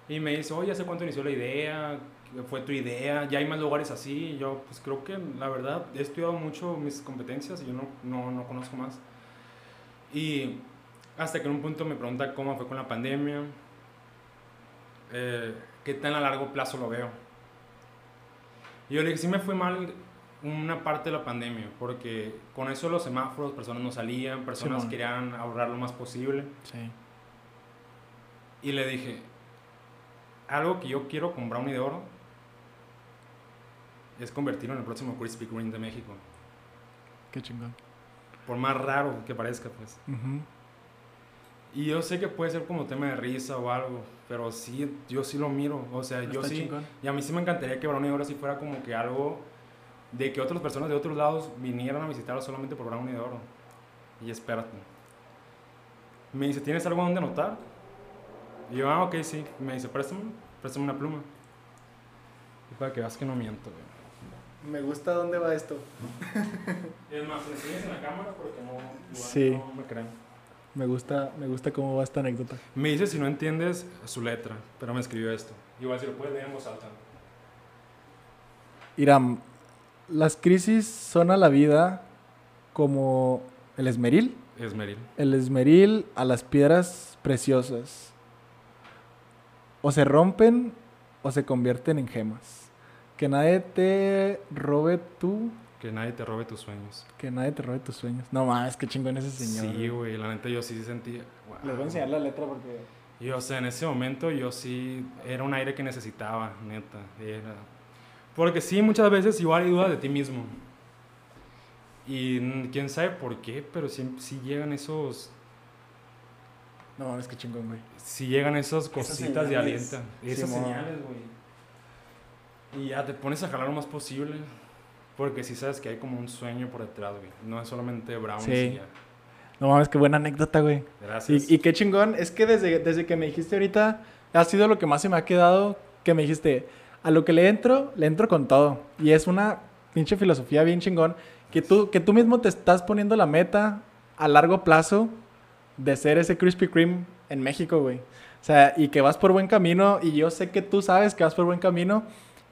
Y me dice, oye, ¿hace cuánto inició la idea? ¿Qué ¿Fue tu idea? ¿Ya hay más lugares así? Y yo, pues creo que la verdad he estudiado mucho mis competencias y yo no, no, no conozco más. Y hasta que en un punto me pregunta cómo fue con la pandemia, eh, qué tan a largo plazo lo veo. Y yo le dije, sí me fue mal una parte de la pandemia, porque con eso los semáforos, personas no salían, personas querían ahorrar lo más posible. Sí. Y le dije, algo que yo quiero con Brownie de Oro es convertirlo en el próximo Krispy Kreme de México. Qué chingón. Por más raro que parezca, pues. Ujú. Y yo sé que puede ser como tema de risa o algo, pero sí, yo sí lo miro. O sea, yo sí. chingón. Y a mí sí me encantaría que Brownie de Oro sí fuera como que algo de que otras personas de otros lados vinieran a visitarlo solamente por Brownie de Oro. Y espérate. Me dice, ¿tienes algo donde anotar? Y yo, ah, ok, sí. Me dice, préstame, préstame una pluma. Y para que veas que no miento, güey. Me gusta dónde va esto. Es más, enseñas en la cámara porque no, igual Sí. no me creen. Me gusta, me gusta cómo va esta anécdota. Me dice si no entiendes su letra, pero me escribió esto. Igual si lo puedes leer en voz alta. Iram, las crisis son a la vida como el esmeril. Esmeril. El esmeril a las piedras preciosas. O se rompen o se convierten en gemas. Que nadie te robe tú, Que nadie te robe tus sueños. que nadie te robe tus sueños. No mames, qué chingón ese señor. Sí, güey, la neta yo sí sentía. wow. Les voy a enseñar la letra porque. Y o sea, en ese momento yo sí era un aire que necesitaba, neta. Era... Porque sí, muchas veces igual hay dudas de ti mismo. Y quién sabe por qué, pero sí, sí llegan esos. No mames, qué chingón, güey. Sí llegan esas cositas de aliento. Esas señales, güey. Y ya te pones a jalar lo más posible. Porque sí sabes que hay como un sueño por detrás, güey. No es solamente Brown Sí. y ya. No mames, qué buena anécdota, güey. Gracias. Y, y qué chingón, es que desde, desde que me dijiste ahorita, ha sido lo que más se me ha quedado, que me dijiste, a lo que le entro, le entro con todo. Y es una pinche filosofía bien chingón, que tú, que tú mismo te estás poniendo la meta a largo plazo de ser ese Krispy Kreme en México, güey. O sea, y que vas por buen camino, y yo sé que tú sabes que vas por buen camino,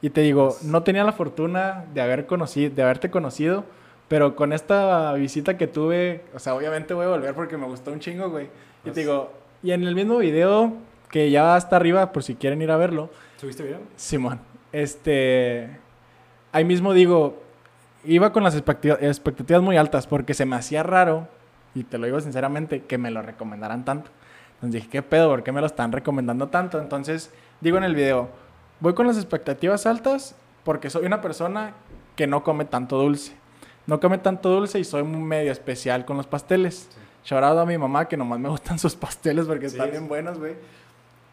y te digo, no tenía la fortuna de, haber conocido, de haberte conocido, pero con esta visita que tuve, o sea, obviamente voy a volver porque me gustó un chingo, güey. Y te digo, y en el mismo video, que ya está arriba, por si quieren ir a verlo, ¿Subiste video? Simón, este, ahí mismo digo, iba con las expectativas, expectativas muy altas porque se me hacía raro, y te lo digo sinceramente, que me lo recomendaran tanto. Entonces dije, ¿qué pedo? ¿Por qué me lo están recomendando tanto? Entonces digo en el video, voy con las expectativas altas porque soy una persona que no come tanto dulce. No come tanto dulce y soy medio especial con los pasteles. Sí. Shout out a mi mamá que nomás me gustan sus pasteles porque Sí, están sí. bien buenos, güey.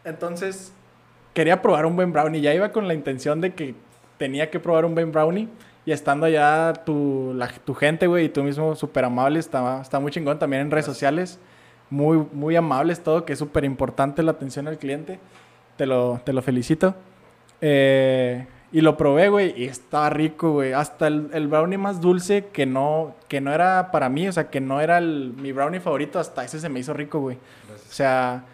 Entonces, quería probar un buen brownie. Ya iba con la intención de que tenía que probar un buen brownie. Y estando allá tu, la- tu gente, güey, y tú mismo súper amable, está, está muy chingón también en redes Gracias. sociales. Muy, muy amables todo, que es súper importante la atención al cliente. Te lo, te lo felicito. Eh, y lo probé, güey, y estaba rico, güey. Hasta el, el brownie más dulce que no, que no era para mí, o sea, que no era el- mi brownie favorito, hasta ese se me hizo rico, güey. O sea,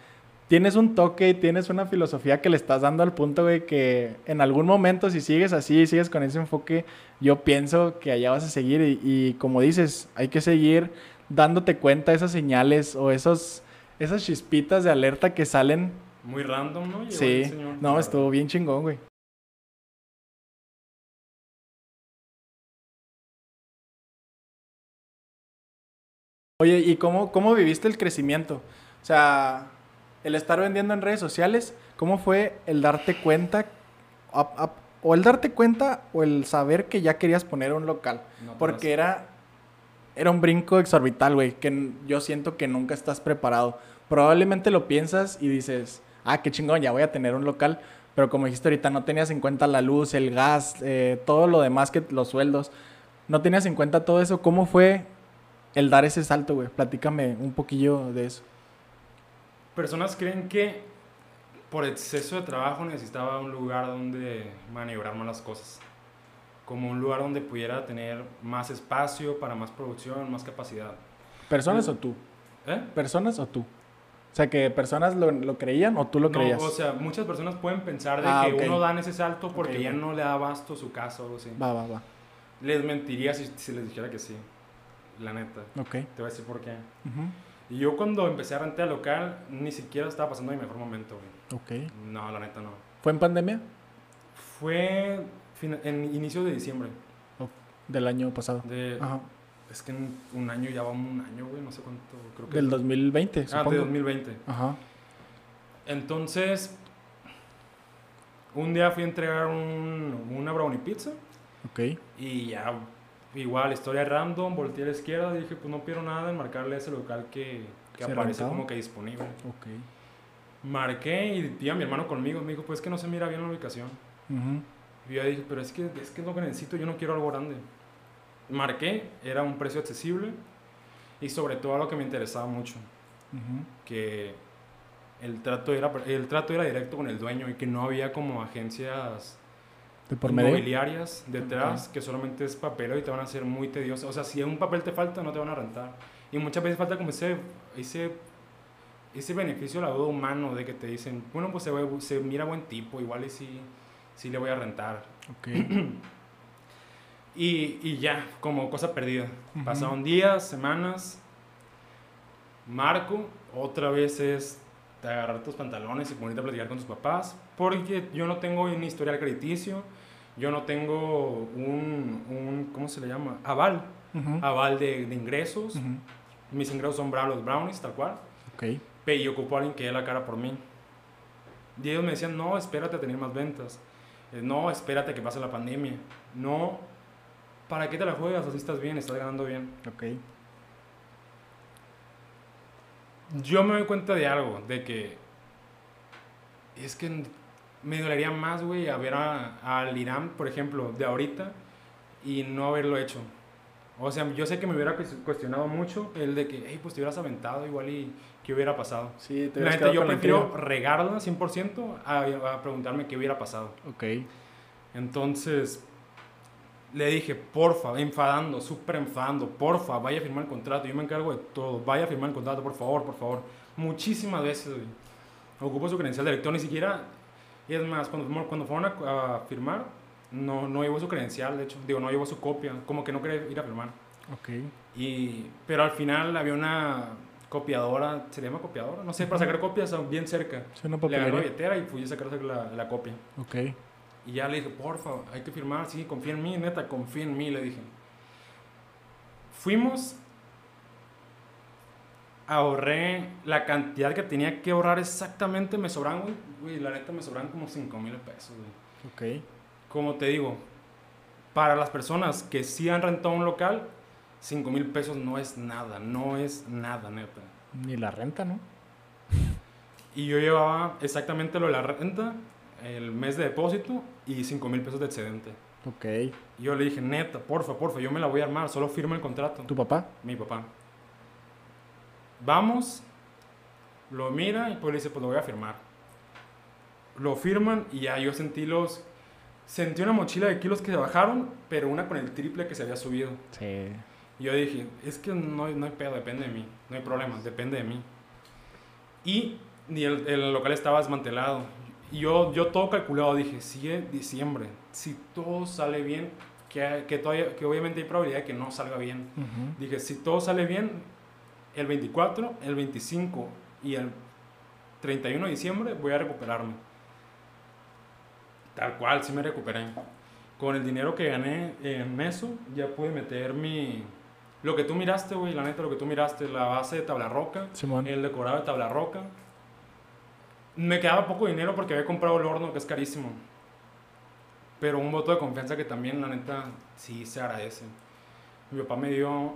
tienes un toque y tienes una filosofía que le estás dando al punto, güey, que en algún momento, si sigues así, sigues con ese enfoque, yo pienso que allá vas a seguir. Y, y como dices, hay que seguir dándote cuenta de esas señales o esos, esas chispitas de alerta que salen. Muy random, ¿no? Llegó Sí, señor, no, estuvo bien chingón, güey. Oye, ¿y cómo, cómo viviste el crecimiento? O sea, el estar vendiendo en redes sociales, ¿cómo fue el darte cuenta? o el darte cuenta o el saber que ya querías poner un local. No te Porque era, era un brinco exorbital, güey, que yo siento que nunca estás preparado. Probablemente lo piensas y dices, ah, qué chingón, ya voy a tener un local. Pero como dijiste ahorita, no tenías en cuenta la luz, el gas, eh, todo lo demás que los sueldos. No tenías en cuenta todo eso. ¿Cómo fue el dar ese salto, güey? Platícame un poquillo de eso. Personas creen que por exceso de trabajo necesitaba un lugar donde maniobrar más las cosas. Como un lugar donde pudiera tener más espacio para más producción, más capacidad. ¿Personas Mm. o tú? ¿Eh? ¿Personas o tú? O sea, que personas lo, lo creían o tú lo No, creías. o sea, muchas personas pueden pensar de Ah, que uno da en ese salto porque ya no le da abasto su casa o algo así. Va, va, va. Les mentiría si, si les dijera que sí. La neta. Ok. Te voy a decir por qué. Ujú. Y yo cuando empecé a rentar local, ni siquiera estaba pasando mi mejor momento, güey. Ok. No, la neta no. ¿Fue en pandemia? Fue en inicio de diciembre. Del año pasado. De, Ajá. Es que en un año ya va un año, güey, no sé cuánto. Creo que Del 2020, Ah, supongo. de 2020. Ajá. Entonces, un día fui a entregar un- una brownie pizza Ok. y ya, igual, historia random, volteé a la izquierda y dije, pues no pierdo nada en marcarle ese local que, que ¿Se aparece como que disponible. Ok. Marqué y vi a mi hermano conmigo, me dijo, pues que no se mira bien la ubicación. Ujú. Y yo dije, pero es que es que es lo que necesito, yo no quiero algo grande. Marqué, era un precio accesible y sobre todo algo que me interesaba mucho, Ujú. que el trato era, el trato era directo con el dueño y que no había como agencias De por inmobiliarias detrás que solamente es papel y te van a hacer muy tedioso. O sea, si un papel te falta, no te van a rentar. Y muchas veces falta como ese, ese, ese beneficio, la duda humano de que te dicen, bueno, pues se, ve- se mira buen tipo, igual y sí, sí le voy a rentar. Ok. Y, y ya, como cosa perdida. Ujú. Pasaron días, semanas. Marco, otra vez es de agarrar tus pantalones y ponerte a platicar con tus papás. Porque yo no tengo un historial crediticio. Yo no tengo un, un ¿cómo se le llama? Aval. Ujú. Aval de, de ingresos. Ujú. Mis ingresos son bravos brownies, tal cual. Ok. Pero yo ocupo a alguien que dé la cara por mí. Y ellos me decían, no, espérate a tener más ventas. Eh, No, espérate que pase la pandemia. No, ¿para qué te la juegas? Así estás bien, estás ganando bien. Ok. Yo me doy cuenta de algo, de que es que me dolería más, güey, a ver a- al Irán, por ejemplo, de ahorita y no haberlo hecho. O sea, yo sé que me hubiera cues- cuestionado mucho el de que, hey, pues te hubieras aventado igual y qué hubiera pasado. Sí, te La quedado yo prefiero regarla 100% a, a preguntarme qué hubiera pasado. Ok. Entonces, le dije, porfa, enfadando, súper enfadando, porfa, vaya a firmar el contrato, yo me encargo de todo, vaya a firmar el contrato, por favor, por favor. Muchísimas veces, güey. Ocupo su credencial de lector, ni siquiera, y es más, cuando, cuando fueron a, a firmar, no, no llevó su credencial, de hecho, digo, no llevó su copia, como que no quería ir a firmar. Ok. Y, pero al final había una copiadora, ¿se le llama copiadora? No sé, para sacar copias bien cerca. Es una Le papelería. billetera y fui a sacar la, la copia. Ok. Y ya le dije, porfa, hay que firmar, sí, confía en mí, neta, confía en mí, le dije. Fuimos, ahorré la cantidad que tenía que ahorrar exactamente, me sobran, güey, la neta me sobran como 5 mil pesos, güey. Ok. Como te digo, para las personas que sí han rentado un local, 5 mil pesos no es nada, no es nada, neta. Ni la renta, ¿no? Y yo llevaba exactamente lo de la renta, el mes de depósito y 5 mil pesos de excedente. Ok. Yo le dije, neta, porfa, porfa, yo me la voy a armar, solo firma el contrato. ¿Tu papá? Mi papá. Vamos, lo mira y pues le dice, pues lo voy a firmar. Lo firman y ya yo sentí los... Sentí una mochila de kilos que se bajaron, pero una con el triple que se había subido. Sí. Y yo dije, es que no, no hay pedo, depende de mí. No hay problema, depende de mí. Y, y el, el local estaba desmantelado. Y yo, yo todo calculado, dije, si es diciembre, si todo sale bien, que, que, todavía, que obviamente hay probabilidad de que no salga bien. Ujú. Dije, si todo sale bien, el 24, el 25 y el 31 de diciembre voy a recuperarme. Tal cual, sí me recuperé. Con el dinero que gané en eso, ya pude meter mi... Lo que tú miraste, güey, la neta, lo que tú miraste, la base de tabla roca, Simón. el decorado de tabla roca. Me quedaba poco dinero porque había comprado el horno, que es carísimo. Pero un voto de confianza que también, la neta, sí se agradece. Mi papá me dio.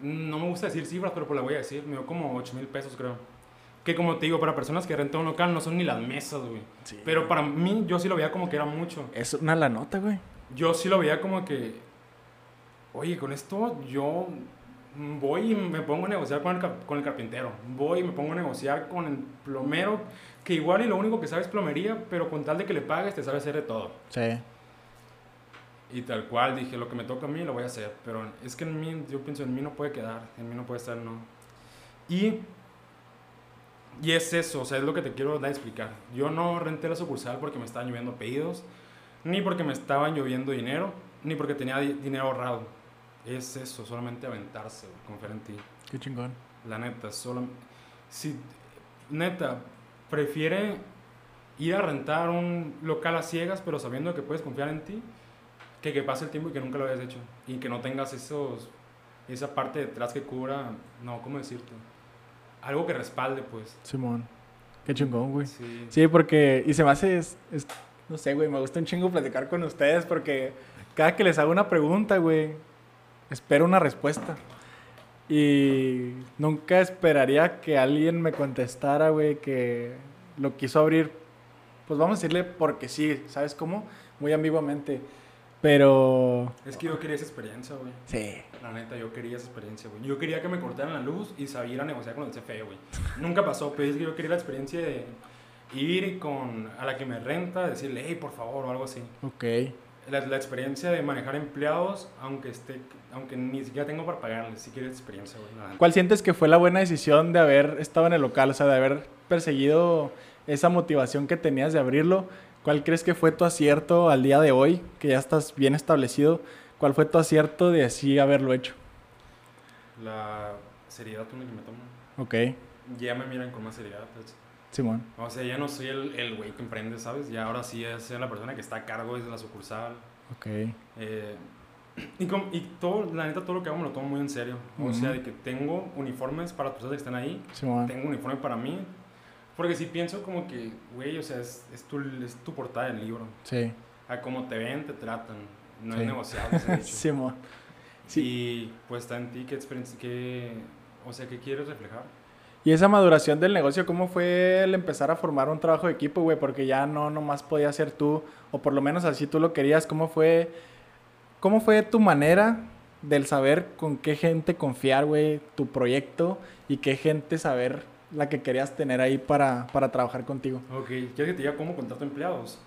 No me gusta decir cifras, pero pues la voy a decir. Me dio como 8 mil pesos, creo. Que como te digo, para personas que rentan un local no son ni las mesas, güey. Sí. Pero para mí, yo sí lo veía como que era mucho. Es una la nota, güey. Yo sí lo veía como que. Oye, con esto yo voy y me pongo a negociar con el, con el carpintero. Voy y me pongo a negociar con el plomero, que igual y lo único que sabe es plomería, pero con tal de que le pagues, te sabe hacer de todo. Sí. Y tal cual dije, lo que me toca a mí lo voy a hacer. Pero es que en mí, yo pienso, en mí no puede quedar, en mí no puede estar, no. Y, y es eso, o sea, es lo que te quiero dar a explicar. Yo no renté la sucursal porque me estaban lloviendo pedidos, ni porque me estaban lloviendo dinero, ni porque tenía di- dinero ahorrado. Es eso, solamente aventarse, güey, confiar en ti. Qué chingón. La neta, solo. Si, neta, prefiere ir a rentar un local a ciegas, pero sabiendo que puedes confiar en ti, que, que pase el tiempo y que nunca lo hayas hecho. Y que no tengas esos, esa parte detrás que cubra, no, ¿cómo decirte? Algo que respalde, pues. Simón. Qué chingón, güey. Sí. Sí, porque. Y se me hace. es- es- no sé, güey. Me gusta un chingo platicar con ustedes porque cada que les hago una pregunta, güey, espero una respuesta. Y nunca esperaría que alguien me contestara, güey, que lo quiso abrir. Pues vamos a decirle porque sí, ¿sabes cómo? Muy ambiguamente. Pero. Es que yo quería esa experiencia, güey. Sí. La neta, yo quería esa experiencia, güey. Yo quería que me cortaran la luz y ir a negociar con el CFE, güey. Nunca pasó, pero es que yo quería la experiencia de ir con a la que me renta, decirle, hey, por favor, o algo así. Ok. La, la experiencia de manejar empleados, aunque esté, aunque ni siquiera tengo para pagarles, si quieres experiencia, güey. ¿Cuál sientes que fue la buena decisión de haber estado en el local? O sea, de haber perseguido esa motivación que tenías de abrirlo. ¿Cuál crees que fue tu acierto al día de hoy, que ya estás bien establecido? ¿Cuál fue tu acierto de así haberlo hecho? La seriedad con la que me toman. Ok, Ya me miran con más seriedad, pues. Simón. O sea, ya no soy el el güey que emprende, ¿sabes? Ya ahora sí es la persona que está a cargo de la sucursal. Ok, Eh, y, com- y todo, la neta, todo lo que hago me lo tomo muy en serio. O sea, Ujú. de que tengo uniformes para las personas que están ahí, Simón. tengo un uniforme para mí. Porque si pienso como que, güey, o sea, es, es, tu, es tu portada del libro. Sí, A cómo te ven, te tratan. No Sí. es negociable ese. Simón. Sí. Y pues está en ti qué experiencia, qué, o sea, qué quieres reflejar. Y esa maduración del negocio, ¿cómo fue el empezar a formar un trabajo de equipo, güey? Porque ya no nomás podías ser tú, o por lo menos así tú lo querías. ¿Cómo fue, cómo fue tu manera del saber con qué gente confiar, güey, tu proyecto y qué gente saber la que querías tener ahí para, para trabajar contigo? Ok, ¿quieres que te diga cómo contrato empleados?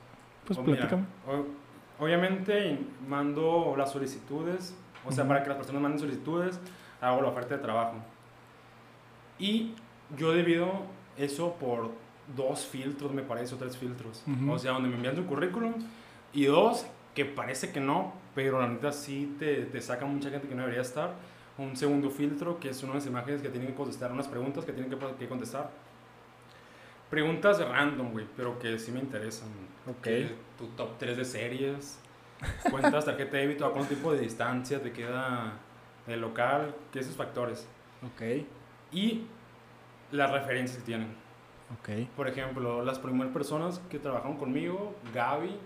Pues O mira, platícame. o- obviamente mando las solicitudes, o sea, Ujú. para que las personas manden solicitudes, hago la oferta de trabajo. Y yo divido eso por dos filtros, me parece, o tres filtros. Ujú. O sea, donde me envían tu currículum y dos que parece que no, pero la neta sí te, te saca mucha gente que no debería estar. Un segundo filtro, que es unas imágenes que tienen que contestar, unas preguntas que tienen que, que contestar. Preguntas random, güey, pero que sí me interesan. Ok. Tu top 3 de series, cuentas, tarjeta de débito, a cuánto tipo de distancia te queda el local, que esos factores. Ok, Y las referencias que tienen. ok. Por ejemplo, las primeras personas que trabajaron conmigo, Gaby,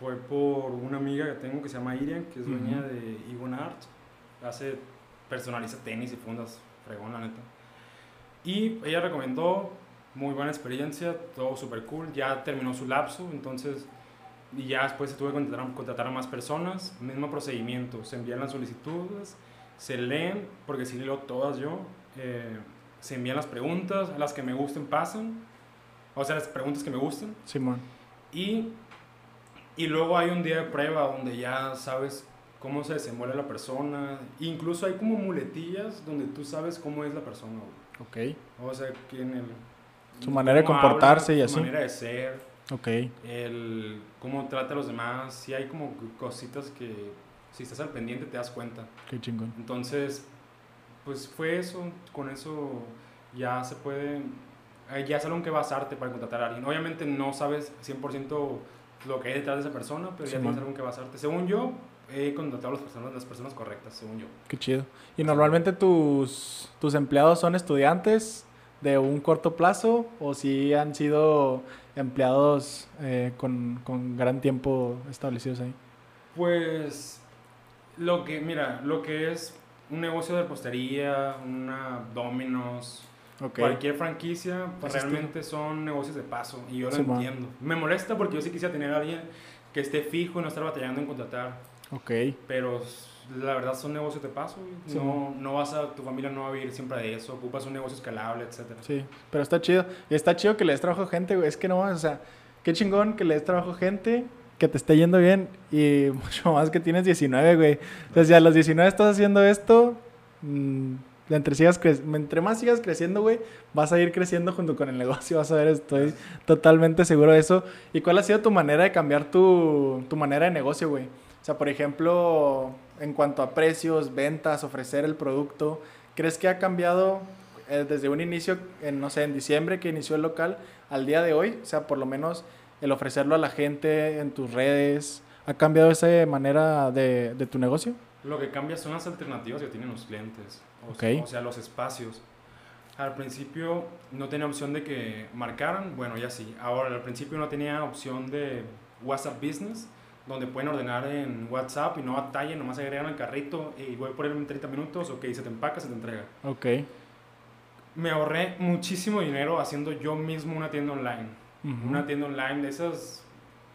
fue por una amiga que tengo que se llama Irian, que es dueña Ujú. de Igon Art. Hace, personaliza tenis y fundas, fregón, la neta. Y ella recomendó, muy buena experiencia, todo súper cool. Ya terminó su lapso, entonces, y ya después se tuvo que contratar, contratar a más personas. Mismo procedimiento, se envían las solicitudes, se leen, porque si leo todas yo. eh, se envían las preguntas, las que me gusten pasan. O sea, las preguntas que me gustan. Simón. Y, y luego hay un día de prueba donde ya sabes cómo se desenvuelve la persona. Incluso hay como muletillas donde tú sabes cómo es la persona. güey. Ok, O sea, que en el... Su manera de comportarse y su así. manera de ser, ok. el cómo trata a los demás. Sí hay como cositas que si estás al pendiente te das cuenta. Qué chingón. Entonces, pues fue eso, con eso ya se puede, ya es algo en que basarte para contratar a alguien. Obviamente no sabes 100% lo que hay detrás de esa persona, pero ya tienes algo que basarte. Según yo, he contratado a las personas, las personas correctas, según yo. Qué chido. ¿Y normalmente tus, tus empleados son estudiantes de un corto plazo o si han sido empleados eh, con, con gran tiempo establecidos ahí? Pues, lo que, mira, lo que es un negocio de repostería, una Domino's, Ok. cualquier franquicia, pues realmente son negocios de paso y yo lo Simón. entiendo. Me molesta porque yo sí quisiera tener a alguien que esté fijo y no estar batallando en contratar, Ok. pero la verdad son negocios de paso. güey. No, no vas a, tu familia no va a vivir siempre de eso, ocupas un negocio escalable, etcétera. Sí, pero está chido. Y está chido que le des trabajo a gente, güey. Es que no, o sea, qué chingón que le des trabajo a gente, que te esté yendo bien y mucho más que tienes 19, güey. Entonces, si a los 19 estás haciendo esto, mm, entre, sigas entre más sigas creciendo, güey, vas a ir creciendo junto con el negocio. Vas a ver, estoy totalmente seguro de eso. ¿Y cuál ha sido tu manera de cambiar tu, tu manera de negocio, güey? O sea, por ejemplo, en cuanto a precios, ventas, ofrecer el producto, ¿crees que ha cambiado eh, desde un inicio, en, no sé, en diciembre que inició el local, al día de hoy? O sea, por lo menos el ofrecerlo a la gente en tus redes ¿Ha cambiado esa manera de, de tu negocio? Lo que cambia son las alternativas que tienen los clientes. O, Ok. sea, o sea, los espacios. Al principio no tenía opción de que marcaran, bueno, ya sí. Ahora, al principio no tenía opción de WhatsApp Business, donde pueden ordenar en WhatsApp y no batallen, nomás agregan al carrito y voy por él en 30 minutos, ok, se te empaca, se te entrega. Ok. Me ahorré muchísimo dinero haciendo yo mismo una tienda online. Ujú. Una tienda online de esas,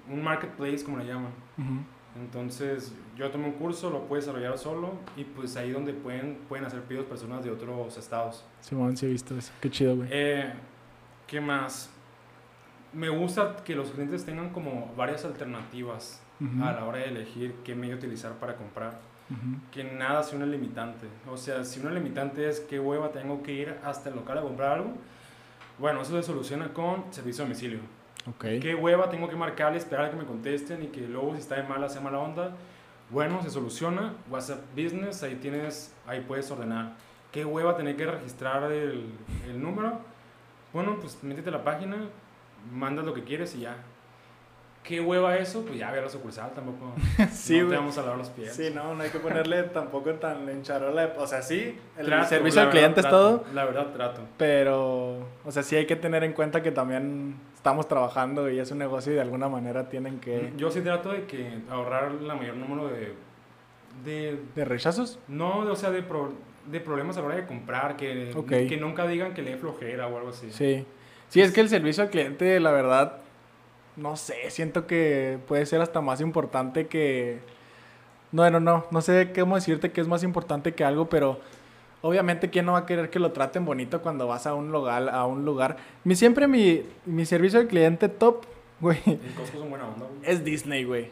un marketplace como le llaman. Ujú. Entonces, yo tomé un curso, lo pude desarrollar solo y pues ahí donde pueden, pueden hacer pedidos personas de otros estados. Simón, sí he visto eso. Qué chido, güey. Eh, ¿Qué más? Me gusta que los clientes tengan como varias alternativas Ujú. a la hora de elegir qué medio utilizar para comprar. Ujú. Que nada sea una limitante. O sea, si una limitante es qué hueva tengo que ir hasta el local a comprar algo, bueno, eso se soluciona con servicio a domicilio. Ok. ¿Qué hueva tengo que marcarle, esperar a que me contesten y que luego si está de mala, sea mala onda? Bueno, se soluciona. WhatsApp Business, ahí tienes, ahí puedes ordenar. ¿Qué hueva tener que registrar el, el número? Bueno, pues métete a la página, mandas lo que quieres y ya. ¿Qué hueva eso? Pues ya ve a la sucursal, tampoco. Sí, no te vamos a lavar los pies. Sí, no, no hay que ponerle tampoco tan en charola. O sea, sí, el Trato, servicio al cliente es todo, La verdad, trato. pero, o sea, sí hay que tener en cuenta que también estamos trabajando y es un negocio y de alguna manera tienen que... Yo sí trato de que ahorrar la mayor número de, de ¿De rechazos? No, o sea, de, pro- de problemas a la hora de comprar, que, que nunca digan que le dé flojera o algo así. Sí. Sí, es que el servicio al cliente, la verdad, no sé, siento que puede ser hasta más importante que... No, no, no, no sé cómo decirte que es más importante que algo, pero obviamente quién no va a querer que lo traten bonito cuando vas a un lugar, a un lugar. Mi, siempre mi, mi servicio al cliente top, güey, En Costco son buena onda, güey. es Disney, güey.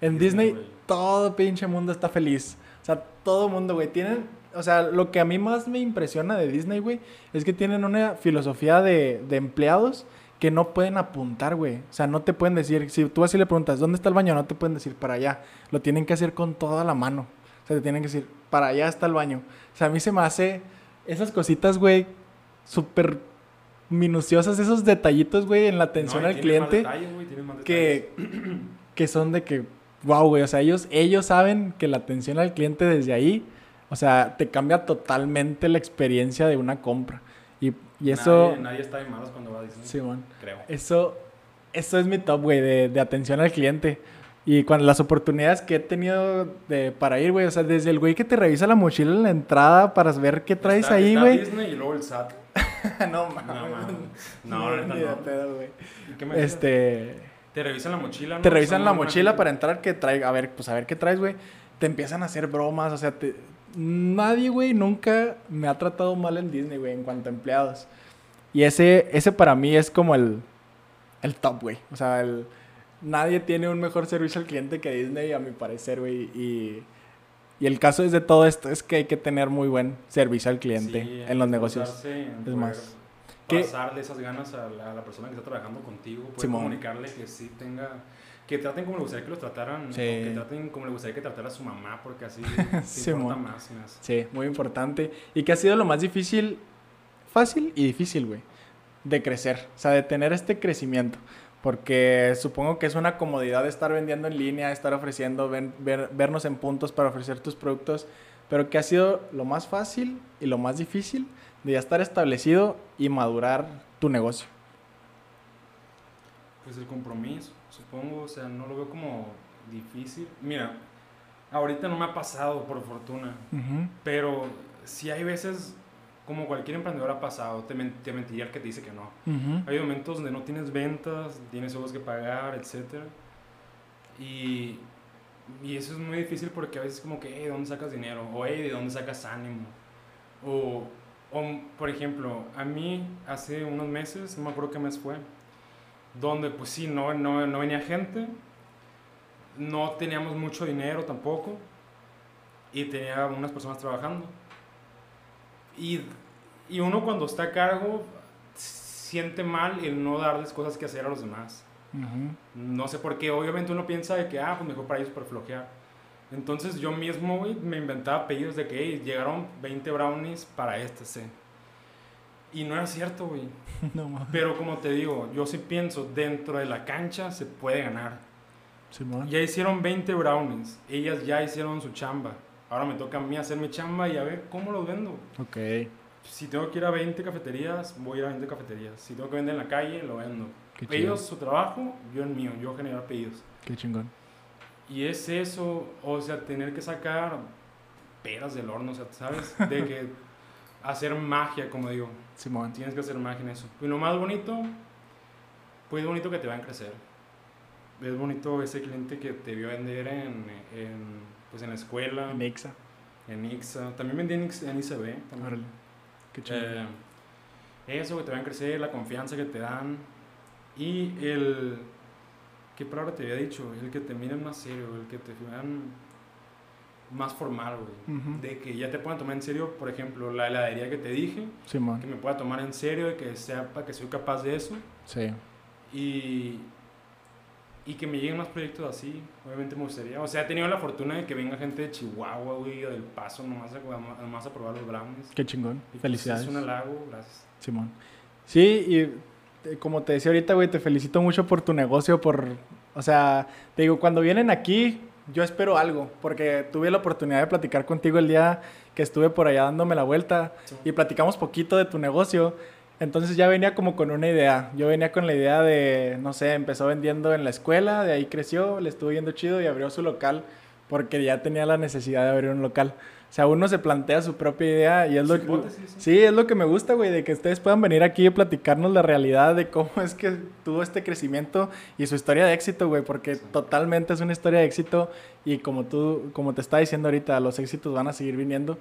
En Disney, Disney todo pinche mundo está feliz. O sea, todo mundo, güey. Tienen, o sea, lo que a mí más me impresiona de Disney, güey, es que tienen una filosofía de, de empleados que no pueden apuntar, güey. O sea, no te pueden decir, si tú así le preguntas, ¿dónde está el baño? No te pueden decir para allá. Lo tienen que hacer con toda la mano. O sea, te tienen que decir, para allá está el baño. O sea, a mí se me hace esas cositas, güey, súper minuciosas, esos detallitos, güey, en la atención No, al cliente detalles, que, que son de que, wow, güey, o sea, ellos, ellos saben que la atención al cliente desde ahí, o sea, te cambia totalmente la experiencia de una compra. Y, y eso, Nadie, nadie está de malas cuando va a Disney. Simón, Creo. eso, eso es mi top, güey, de, de atención al cliente. Y cuando las oportunidades que he tenido de, para ir, güey, o sea, desde el güey que te revisa la mochila en la entrada para ver qué traes Está- ahí, está güey. Disney y luego el SAT. no No, mames. No, No, no. pedo, güey. ¿Y qué me dices? Este, Te revisan la mochila, ¿no? te revisan la mochila para entrar que trae, a ver, pues a ver qué traes, güey. Te empiezan a hacer bromas, o sea, te- nadie, güey, nunca me ha tratado mal en Disney, güey, en cuanto a empleados. Y ese, ese para mí es como el, el top, güey. O sea, el, nadie tiene un mejor servicio al cliente que Disney, a mi parecer, güey. Y, y el caso es de todo esto es que hay que tener muy buen servicio al cliente Sí, en los negocios. Es más. Pasarle esas ganas a la, a la persona que está trabajando contigo. Poder Simón. comunicarle que sí tenga. Que traten como le gustaría que los trataran. Sí. o que traten como le gustaría que tratara a su mamá, porque así se importa más. más. Sí, muy importante. ¿Y qué ha sido lo más difícil? Fácil y difícil, güey. De crecer. O sea, de tener este crecimiento. Porque supongo que es una comodidad estar vendiendo en línea, estar ofreciendo, ven- ver- vernos en puntos para ofrecer tus productos. Pero ¿qué ha sido lo más fácil y lo más difícil de ya estar establecido y madurar tu negocio? Pues el compromiso, supongo, o sea, no lo veo como difícil. Mira, ahorita no me ha pasado, por fortuna, pero sí hay veces, como cualquier emprendedor ha pasado, te, men- te mentiría el que te dice que no. Ujú. Hay momentos donde no tienes ventas, tienes ojos que pagar, etc. Y, y eso es muy difícil porque a veces como que, hey, ¿de dónde sacas dinero? O, hey, ¿de dónde sacas ánimo? O, o, por ejemplo, a mí hace unos meses, no me acuerdo qué mes fue, donde pues sí, no, no, no venía gente, no teníamos mucho dinero tampoco, y tenía unas personas trabajando. Y, y uno cuando está a cargo siente mal el no darles cosas que hacer a los demás. No sé por qué, obviamente uno piensa de que, ah, pues mejor para ellos para flojear. Entonces yo mismo, güey, me inventaba pedidos de que "Hey, llegaron 20 brownies para este, sí. Y no era cierto, güey. No. Pero como te digo, yo sí pienso, dentro de la cancha se puede ganar. Ya hicieron 20 brownies. Ellas ya hicieron su chamba. Ahora me toca a mí hacer mi chamba y a ver cómo los vendo. Ok. Si tengo que ir a 20 cafeterías, voy a ir a 20 cafeterías. Si tengo que vender en la calle, lo vendo. Ellos su trabajo, yo el mío, yo generar pedidos. Qué chingón. Y es eso, o sea, tener que sacar peras del horno, o sea, ¿sabes? De que hacer magia, como digo. Simón. Tienes que hacer magia en eso. Y lo más bonito, pues es bonito que te van a crecer. Es bonito ese cliente que te vio vender en, en, pues en la escuela, Nixa. en Ixa. También vendí en, en ICB. también. Órale. Qué chingón. Eh, eso que te van a crecer, la confianza que te dan y el... ¿Qué palabra te había dicho? El que te miren más serio, el que te vean más formal, güey. Ujú. De que ya te puedan tomar en serio, por ejemplo, la heladería que te dije, Simón. que me pueda tomar en serio y que sepa que soy capaz de eso Sí. y, y que me lleguen más proyectos así, obviamente me gustaría. O sea, he tenido la fortuna de que venga gente de Chihuahua, güey, o del Paso, nomás a, nomás a probar los brownies. Qué chingón. Y, pues, Felicidades. Es un halago, gracias. Simón. Sí, y eh, como te decía ahorita, güey, te felicito mucho por tu negocio, por... O sea, te digo, cuando vienen aquí, yo espero algo, porque tuve la oportunidad de platicar contigo el día que estuve por allá dándome la vuelta y platicamos poquito de tu negocio. Entonces ya venía como con una idea. Yo venía con la idea de, no sé, empezó vendiendo en la escuela, de ahí creció, le estuvo yendo chido y abrió su local porque ya tenía la necesidad de abrir un local. O sea, uno se plantea su propia idea y es lo que... hipótesis, sí. Sí, es lo que me gusta, güey, de que ustedes puedan venir aquí y platicarnos la realidad de cómo es que tuvo este crecimiento y su historia de éxito, güey, porque totalmente es una historia de éxito y como tú, como te está diciendo ahorita, los éxitos van a seguir viniendo,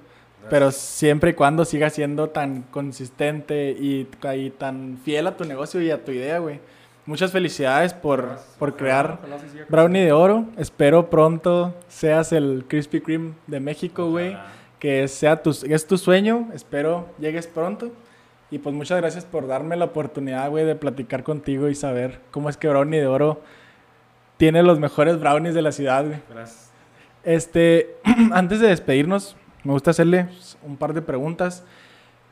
pero siempre y cuando sigas siendo tan consistente y, y tan fiel a tu negocio y a tu idea, güey. Muchas felicidades por, Gracias. por crear ojalá Brownie de Oro. Espero pronto seas el Krispy Kreme de México, güey que sea tu, es tu sueño, espero llegues pronto. Y pues muchas gracias por darme la oportunidad, güey, de platicar contigo y saber cómo es que Brownie de Oro tiene los mejores brownies de la ciudad, güey. Gracias. Este, antes de despedirnos, me gusta hacerle un par de preguntas.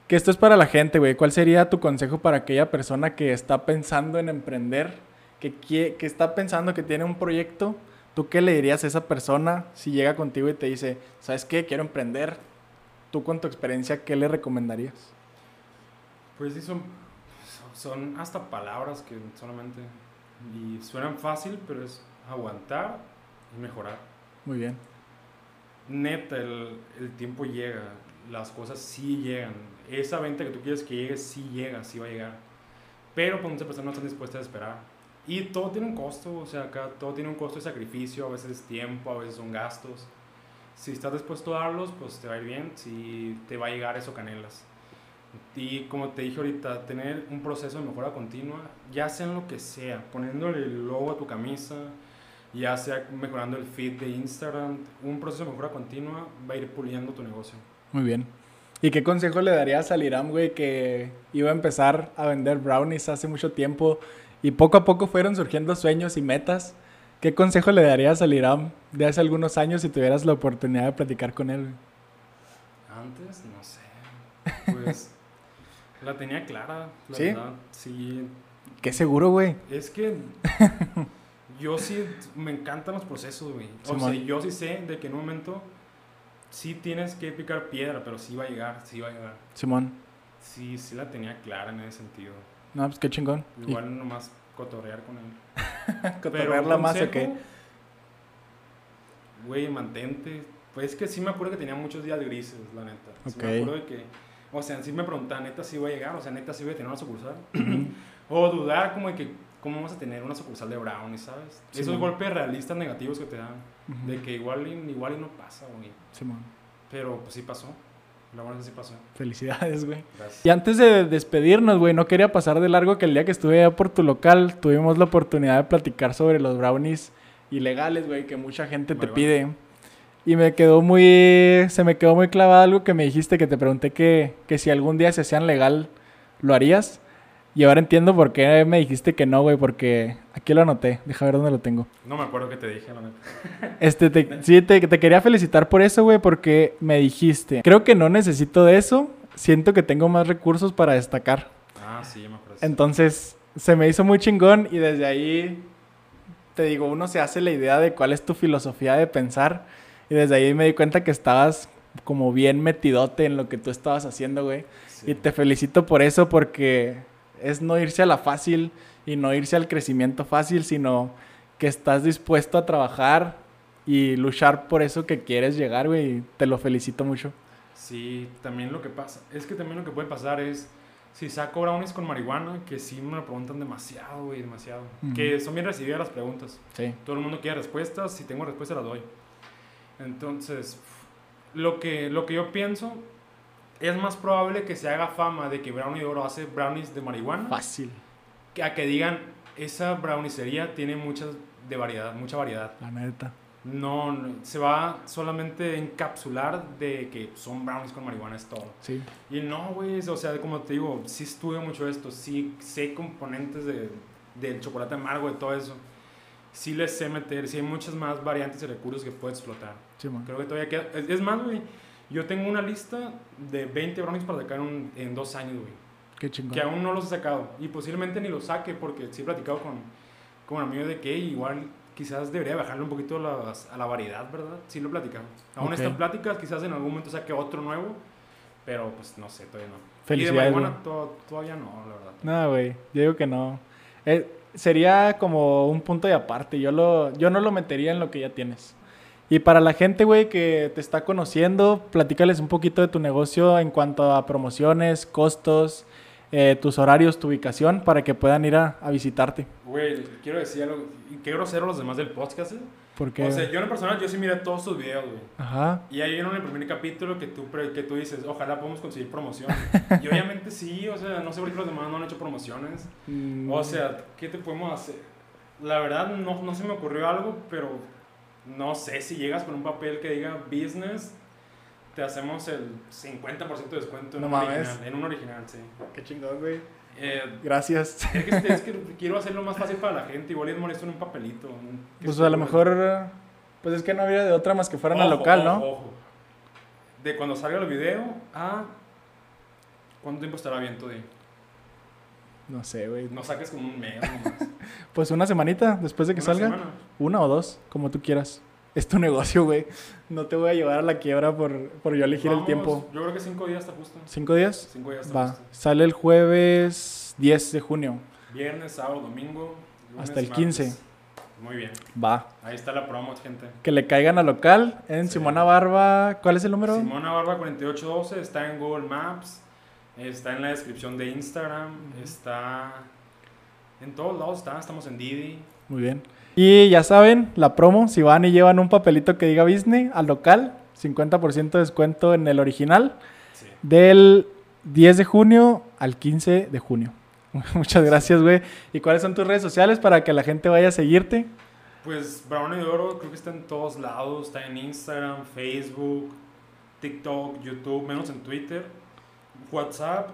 Que esto es para la gente, güey. ¿Cuál sería tu consejo para aquella persona que está pensando en emprender, que, que está pensando que tiene un proyecto? ¿Tú qué le dirías a esa persona si llega contigo y te dice, ¿sabes qué? Quiero emprender. Tú con tu experiencia, ¿qué le recomendarías? Pues sí, son, son hasta palabras que solamente... Y suenan fácil, pero es aguantar y mejorar. Muy bien. Neta, el, el tiempo llega, las cosas sí llegan. Esa venta que tú quieres que llegue, sí llega, sí va a llegar. Pero pues muchas personas no están dispuestas a esperar. Y todo tiene un costo, o sea, acá todo tiene un costo de sacrificio, a veces es tiempo, a veces son gastos. Si estás dispuesto a darlos, pues te va a ir bien, si te va a llegar eso canelas. Y como te dije ahorita, tener un proceso de mejora continua, ya sea en lo que sea, poniéndole el logo a tu camisa, ya sea mejorando el feed de Instagram, un proceso de mejora continua va a ir puliendo tu negocio. Muy bien. ¿Y qué consejo le darías al Iram, güey, que iba a empezar a vender brownies hace mucho tiempo y poco a poco fueron surgiendo sueños y metas? ¿Qué consejo le darías al Iram de hace algunos años si tuvieras la oportunidad de platicar con él? Antes, no sé, pues la tenía clara, la ¿Sí? verdad. Sí, Qué seguro, güey. es que yo sí me encantan los procesos, güey. O sea, yo sí sé de que en un momento sí tienes que picar piedra, pero sí va a llegar, sí va a llegar. Simón. Sí, sí la tenía clara en ese sentido. No, pues qué chingón. Y Igual nomás cotorrear con él. cotorrearla más o qué. Güey, mantente. Pues es que sí me acuerdo que tenía muchos días grises, la neta. Sí Ok. me acuerdo de que, o sea, sí me preguntaba, neta, sí voy a llegar, o sea, neta, sí voy a tener una sucursal. o dudar como de que, ¿cómo vamos a tener una sucursal de Brownie, sabes? Sí, Esos man. golpes realistas negativos que te dan, Ujú. de que igual igual y no pasa, güey. Simón. Pero pues sí pasó. La verdad es que sí pasó. Felicidades, güey. Gracias. Y antes de despedirnos, güey, no quería pasar de largo que el día que estuve allá por tu local tuvimos la oportunidad de platicar sobre los brownies ilegales, güey, que mucha gente te Marihuana. pide. Y me quedó muy... Se me quedó muy clavado algo que me dijiste, que te pregunté que, que si algún día se hacían legal, ¿lo harías? Y ahora entiendo por qué me dijiste que no, güey, porque aquí lo anoté. Deja ver dónde lo tengo. No me acuerdo qué te dije, la neta. Este, te- sí, te, te quería felicitar por eso, güey, porque me dijiste, creo que no necesito de eso, siento que tengo más recursos para destacar. Ah, sí, me acuerdo. Entonces, se me hizo muy chingón y desde ahí te digo, uno se hace la idea de cuál es tu filosofía de pensar. Y desde ahí me di cuenta que estabas como bien metidote en lo que tú estabas haciendo, güey. Sí. Y te felicito por eso porque es no irse a la fácil y no irse al crecimiento fácil, sino que estás dispuesto a trabajar y luchar por eso que quieres llegar, güey. Te lo felicito mucho. Sí, también lo que pasa, es que también lo que puede pasar es, si saco brownies con marihuana, que sí me lo preguntan demasiado, güey, demasiado. Que son bien recibidas las preguntas. Sí. Todo el mundo quiere respuestas, si tengo respuestas las doy. Entonces, lo que, lo que yo pienso, es más probable que se haga fama de que Brownie de Oro hace brownies de marihuana, Fácil, que a que digan, esa brownicería tiene muchas de variedad, mucha variedad. la neta. No, no, se va solamente encapsular de que son brownies con marihuana, es todo. Sí. Y no, güey, o sea, como te digo, sí estudio mucho esto, sí sé componentes de, del chocolate amargo, de todo eso. Sí les sé meter, sí hay muchas más variantes y recursos que puedes explotar. Sí, man. Creo que todavía queda. Es, es más, güey, yo tengo una lista de 20 brownies para sacar en, en dos años, güey. Qué chingón. Que aún no los he sacado. Y posiblemente ni los saque porque sí he platicado con, con amigos de que igual quizás debería bajarle un poquito las- a la variedad, ¿verdad? Sí lo he platicado. Aún Ok. están pláticas, quizás en algún momento saque otro nuevo, pero pues no sé, todavía no. Felicidades, Y de to- todavía no, la verdad. No, güey, yo digo que no. Eh, sería como un punto de aparte. Yo, lo, yo no lo metería en lo que ya tienes. Y para la gente, güey, que te está conociendo, platícales un poquito de tu negocio en cuanto a promociones, costos, eh, tus horarios, tu ubicación, para que puedan ir a, a visitarte. Güey, quiero decir algo, qué grosero los demás del podcast, ¿eh? Porque, O sea, yo en personal, yo sí miré todos sus videos, güey. ajá, Y ahí vieron el primer capítulo que tú, que tú dices, ojalá podamos conseguir promoción. y obviamente sí, o sea, no sé por qué los demás no han hecho promociones. Mm, O sea, ¿qué te podemos hacer? La verdad, no, no se me ocurrió algo, pero no sé si llegas con un papel que diga business, te hacemos el 50% de descuento en, No un mames. original, en un original, sí. qué chingón, güey. Eh, Gracias. es, que, es que quiero hacerlo más fácil para la gente, igual es molesto en un papelito. Pues a lo mejor, pues es que no habría de otra más que fueran al Ojo, local, ojo, ¿no? ojo. De cuando salga el video a... ¿Cuánto tiempo estará bien tú? di? No sé, güey. No saques como un mes nomás. Pues una semanita después de que Una salga. semana. Una o dos, como tú quieras. Es tu negocio, güey. No te voy a llevar a la quiebra por, por yo elegir el tiempo. Yo creo que cinco días está justo. ¿Cinco días? Cinco días está Va. justo. Sale el jueves 10 de junio. Viernes, sábado, domingo. lunes, Hasta el martes. 15. Muy bien. Va. Ahí está la promo, gente. Que le caigan al local en Sí. Simona Barba. ¿Cuál es el número? Simona Barba 4812 está en Google Maps. Está en la descripción de Instagram. Está en todos lados. Está. Estamos en Didi. Muy bien. Y ya saben, la promo, si van y llevan un papelito que diga Disney al local, 50% de descuento en el original. Sí. Del 10 de junio al 15 de junio. Muchas gracias, güey. ¿Y cuáles son tus redes sociales para que la gente vaya a seguirte? Pues Brownie de Oro creo que está en todos lados. Está en Instagram, Facebook, TikTok, YouTube, menos en Twitter. WhatsApp.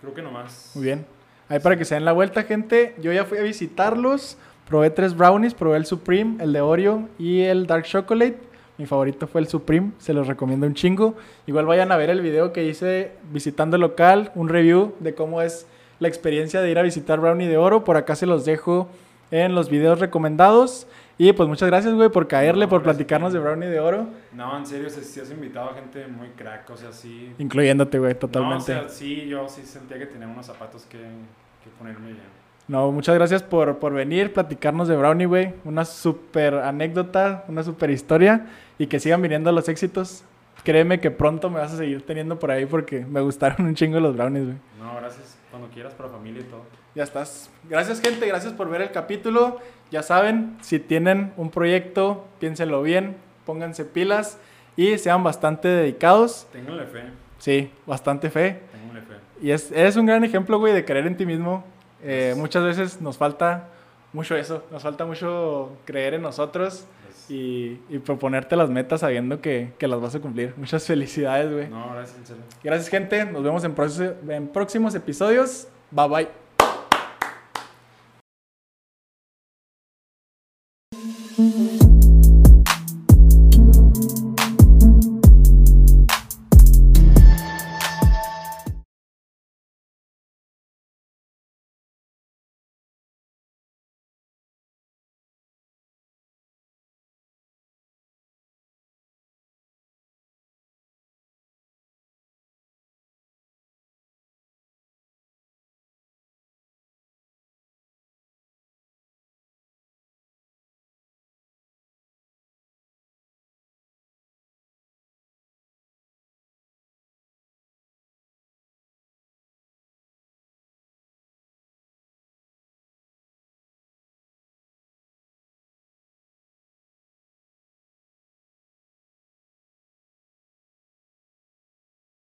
Creo que nomás. Muy bien. Ahí para que se den la vuelta, gente. Yo ya fui a visitarlos. Probé tres brownies. Probé el Supreme, el de Oreo y el Dark Chocolate. Mi favorito fue el Supreme. Se los recomiendo un chingo. Igual vayan a ver el video que hice visitando el local. Un review de cómo es la experiencia de ir a visitar Brownie de Oro. Por acá se los dejo en los videos recomendados. Y pues muchas gracias, güey, por caerle, No, por platicarnos de Brownie de Oro. No, en serio, si has invitado a gente muy crack. O sea, sí. Incluyéndote, güey, No, o totalmente. sea, sí, yo sí sentía que tenía unos zapatos que, que ponerme bien. No, muchas gracias por, por venir, platicarnos de Brownie, güey. Una súper anécdota, una súper historia. Y que sigan viniendo los éxitos. Créeme que pronto me vas a seguir teniendo por ahí porque me gustaron un chingo los brownies, güey. No, gracias. Cuando quieras, para familia y todo. Ya estás. Gracias, gente. Gracias por ver el capítulo. Ya saben, si tienen un proyecto, piénsenlo bien, pónganse pilas y sean bastante dedicados. Ténganle fe. Sí, bastante fe. Ténganle fe. Y es, eres un gran ejemplo, güey, de creer en ti mismo. Eh, muchas veces nos falta mucho eso, nos falta mucho creer en nosotros y, y proponerte las metas sabiendo que, que las vas a cumplir. Muchas felicidades, güey. No, gracias, en serio. Gracias, gente. Nos vemos en próximos episodios. Bye bye.